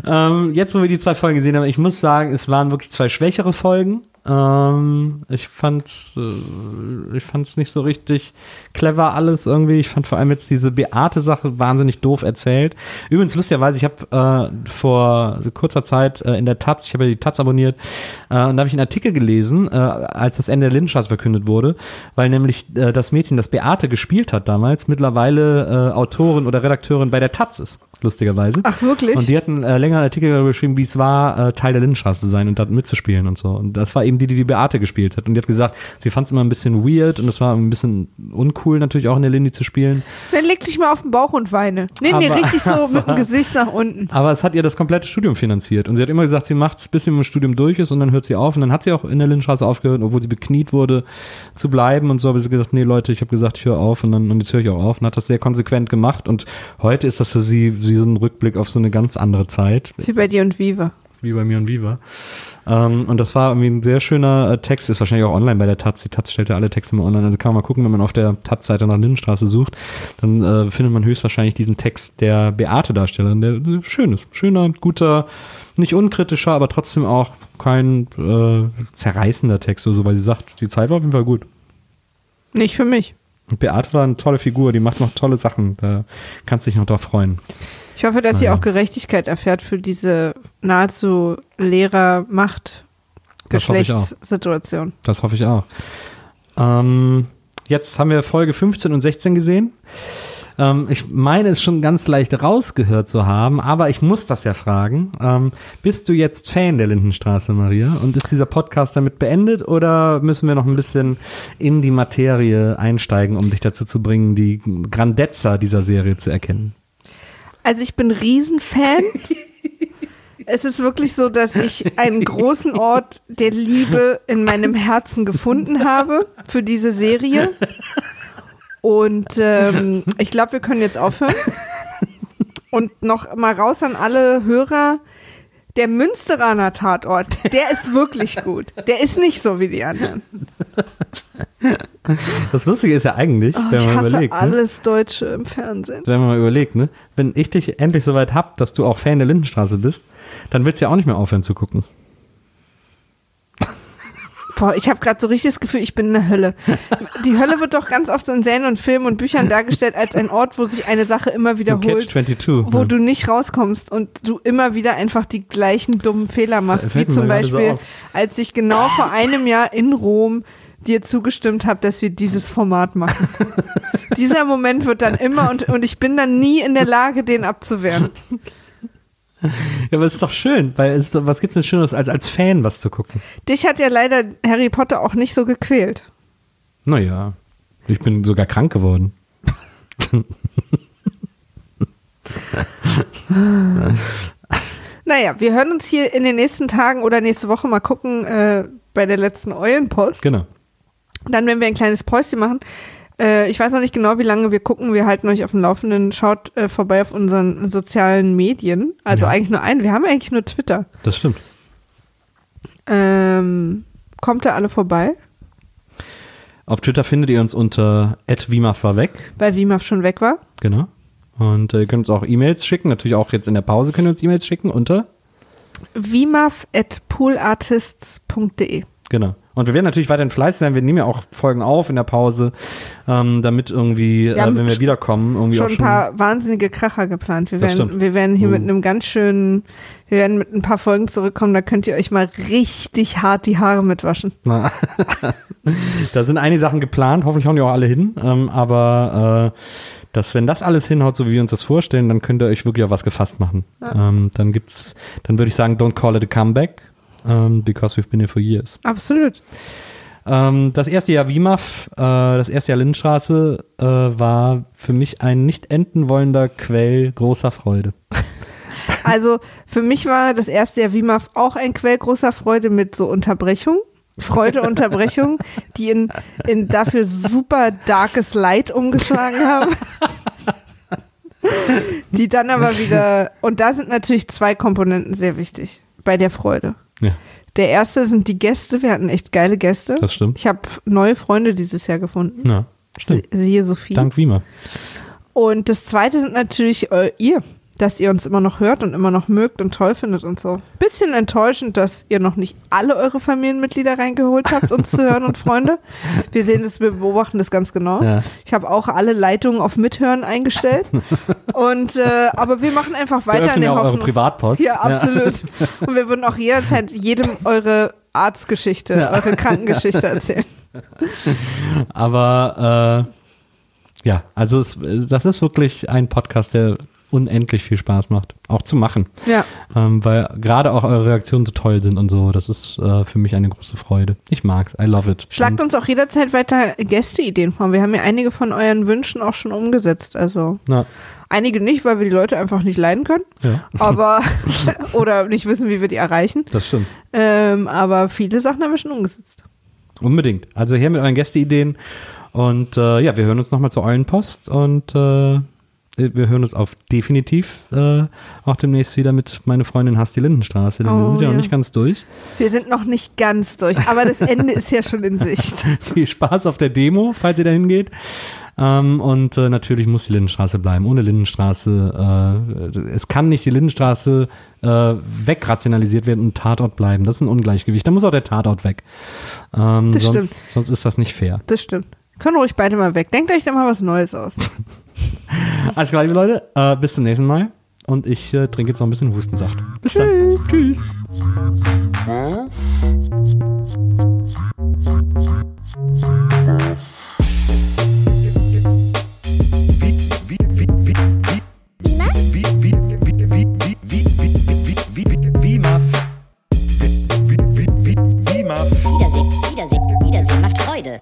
Ähm, jetzt, wo wir die zwei Folgen gesehen haben, ich muss sagen, es waren wirklich zwei schwächere Folgen. Ähm, ich fand's, äh, ich fand's nicht so richtig clever alles irgendwie. Ich fand vor allem jetzt diese Beate-Sache wahnsinnig doof erzählt. Übrigens, lustigerweise, ich habe äh, vor kurzer Zeit äh, in der Taz, ich habe ja die Taz abonniert, äh, und da habe ich einen Artikel gelesen, äh, als das Ende der Lindenstraße verkündet wurde, weil nämlich äh, das Mädchen, das Beate gespielt hat damals, mittlerweile Autorin oder Redakteurin bei der Taz ist, lustigerweise. Ach, wirklich? Und die hatten äh, länger Artikel darüber geschrieben, wie es war, äh, Teil der Lindenstraße zu sein und dort mitzuspielen und so. Und das war eben die, die die Beate gespielt hat. Und die hat gesagt, sie fand es immer ein bisschen weird und es war ein bisschen uncool natürlich auch in der Lindy zu spielen. Dann leg dich mal auf den Bauch und weine. Nee, nee, Aber- richtig so mit dem <laughs> Gesicht nach unten. Aber es hat ihr das komplette Studium finanziert. Und sie hat immer gesagt, sie macht es, bis sie mit dem Studium durch ist und dann hört sie auf. Und dann hat sie auch in der Lindenstraße aufgehört, obwohl sie bekniet wurde, zu bleiben und so. Aber sie gesagt, nee Leute, ich habe gesagt, ich höre auf und dann und jetzt höre ich auch auf. Und hat das sehr konsequent gemacht. Und heute ist das für sie, sie so ein Rückblick auf so eine ganz andere Zeit. Wie bei dir und Viva. Wie bei mir und Viva. Ähm, und das war irgendwie ein sehr schöner äh, Text, ist wahrscheinlich auch online bei der Taz. Die Taz stellt ja alle Texte mal online. Also kann man mal gucken, wenn man auf der Taz-Seite nach Lindenstraße sucht, dann äh, findet man höchstwahrscheinlich diesen Text der Beate-Darstellerin, der äh, schön ist. Schöner, guter, nicht unkritischer, aber trotzdem auch kein äh, zerreißender Text oder so, weil sie sagt, die Zeit war auf jeden Fall gut. Nicht für mich. Und Beate war eine tolle Figur, die macht noch tolle Sachen. Da kannst du dich noch drauf freuen. Ich hoffe, dass sie Naja. auch Gerechtigkeit erfährt für diese nahezu ich auch. Geschlechtssituation. Das hoffe ich auch. Ähm, jetzt haben wir Folge 15 und 16 gesehen. Ähm, ich meine es schon ganz leicht rausgehört zu haben, aber ich muss das ja fragen. Ähm, bist du jetzt Fan der Lindenstraße, Maria? Und ist dieser Podcast damit beendet oder müssen wir noch ein bisschen in die Materie einsteigen, um dich dazu zu bringen, die Grandezza dieser Serie zu erkennen? Also ich bin Riesenfan. <laughs> es ist wirklich so, dass ich einen großen Ort der Liebe in meinem Herzen gefunden habe für diese Serie. Und ähm, ich glaube, wir können jetzt aufhören. Und noch mal raus an alle Hörer. Der Münsteraner Tatort, der ist wirklich gut. Der ist nicht so wie die anderen. Das Lustige ist ja eigentlich, Oh, wenn ich man hasse überlegt, ne? alles Deutsche im Fernsehen. wenn man mal überlegt, ne? wenn ich dich endlich so weit hab, dass du auch Fan der Lindenstraße bist, dann willst du ja auch nicht mehr aufhören zu gucken. Boah, ich habe gerade so richtig das Gefühl, ich bin in der Hölle. Die Hölle wird doch ganz oft so in Serien und Filmen und Büchern dargestellt als ein Ort, wo sich eine Sache immer wiederholt, Catch 22. wo ne? du nicht rauskommst und du immer wieder einfach die gleichen dummen Fehler machst. Wie zum so Beispiel, auf. als ich genau vor einem Jahr in Rom dir zugestimmt habe, dass wir dieses Format machen. <laughs> Dieser Moment wird dann immer und, und ich bin dann nie in der Lage, den abzuwehren. <laughs> <laughs> Ja, aber es ist doch schön, weil es was gibt's denn Schöneres, als als Fan was zu gucken? Dich hat ja leider Harry Potter auch nicht so gequält. Naja, ich bin sogar krank geworden. Naja, wir hören uns hier in den nächsten Tagen oder nächste Woche mal gucken äh, bei der letzten Eulenpost. Genau. Dann werden wir ein kleines Päuschen machen. Äh, ich weiß noch nicht genau, wie lange wir gucken. Wir halten euch auf dem Laufenden. Schaut äh, vorbei auf unseren sozialen Medien. Also Ja. eigentlich nur einen. Wir haben eigentlich nur Twitter. Das stimmt. Ähm, kommt da alle vorbei? Auf Twitter findet ihr uns unter @wimaf war weg, Weil Wimaf schon weg war. genau. Und äh, ihr könnt uns auch E-Mails schicken, natürlich auch jetzt in der Pause könnt ihr uns E-Mails schicken unter Wimaf at poolartists.de. Genau. Und wir werden natürlich weiterhin fleißig sein. Wir nehmen ja auch Folgen auf in der Pause, ähm, damit irgendwie, äh, haben wenn wir wiederkommen, irgendwie Schon auch ein schon. paar wahnsinnige Kracher geplant. Wir werden, stimmt. wir werden hier Uh. mit einem ganz schönen, wir werden mit ein paar Folgen zurückkommen. Da könnt ihr euch mal richtig hart die Haare mitwaschen. <laughs> Da sind einige Sachen geplant, hoffentlich hauen die auch alle hin. Ähm, aber äh, dass, wenn das alles hinhaut, so wie wir uns das vorstellen, dann könnt ihr euch wirklich auf was gefasst machen. Ähm, dann gibt's, dann würde ich sagen, don't call it a comeback, ähm, because we've been here for years. Absolut. Ähm, das erste Jahr WIMAF, äh, das erste Jahr Lindenstraße, äh, war für mich ein nicht enden wollender Quell großer Freude. <laughs> Also für mich war das erste Jahr WIMAF auch ein Quell großer Freude mit so Unterbrechung. Freude, Unterbrechung, die in, in dafür super darkes Leid umgeschlagen haben. Die dann aber wieder, und da sind natürlich zwei Komponenten sehr wichtig bei der Freude. Ja. Der erste sind die Gäste. Wir hatten echt geile Gäste. Das stimmt. Ich habe neue Freunde dieses Jahr gefunden. Ja, stimmt. Sie- Siehe Sophie. Dank Wiemer. Und das zweite sind natürlich äh, ihr, dass ihr uns immer noch hört und immer noch mögt und toll findet und so. Bisschen enttäuschend, dass ihr noch nicht alle eure Familienmitglieder reingeholt habt, uns zu hören und Freunde. Wir sehen das, wir beobachten das ganz genau. Ja. Ich habe auch alle Leitungen auf Mithören eingestellt. Und äh, aber wir machen einfach Wir weiter in öffnen der ja auch eure Hoffnung. Privatpost. Ja, absolut. Und wir würden auch jederzeit jedem eure Arztgeschichte, eure Krankengeschichte erzählen. Aber äh, ja, also es, das ist wirklich ein Podcast, der unendlich viel Spaß macht, auch zu machen. Ja. Ähm, weil gerade auch eure Reaktionen so toll sind und so. Das ist äh, für mich eine große Freude. Ich mag's. I love it. Schlagt uns auch jederzeit weiter Gästeideen vor. Wir haben ja einige von euren Wünschen auch schon umgesetzt. Also Na, einige nicht, weil wir die Leute einfach nicht leiden können. ja, Aber <laughs> <laughs> oder nicht wissen, wie wir die erreichen. das stimmt. Ähm, aber viele Sachen haben wir schon umgesetzt. Unbedingt. Also her mit euren Gästeideen. Und äh, ja, wir hören uns nochmal zur Eulenpost und äh, wir hören uns auf definitiv äh, auch demnächst wieder mit meine Freundin Hasti Lindenstraße, denn wir Oh, sind ja, ja. noch nicht ganz durch. Wir sind noch nicht ganz durch, aber das Ende ist ja schon in <laughs> Sicht. Viel Spaß auf der Demo, falls ihr da hingeht. Ähm, und äh, natürlich muss die Lindenstraße bleiben. Ohne Lindenstraße, äh, es kann nicht die Lindenstraße äh, wegrationalisiert werden und Tatort bleiben. Das ist ein Ungleichgewicht. Da muss auch der Tatort weg. Ähm, Das sonst, stimmt. sonst ist das nicht fair. Das stimmt. Können ruhig beide mal weg. Denkt euch da mal was Neues aus. <laughs> Alles klar, liebe Leute. Äh, bis zum nächsten Mal. Und ich äh, trinke jetzt noch ein bisschen Hustensaft. Bis Tschüss. dann. Tschüss. Wiedersehen, Wiedersehen, Wiedersehen macht Freude.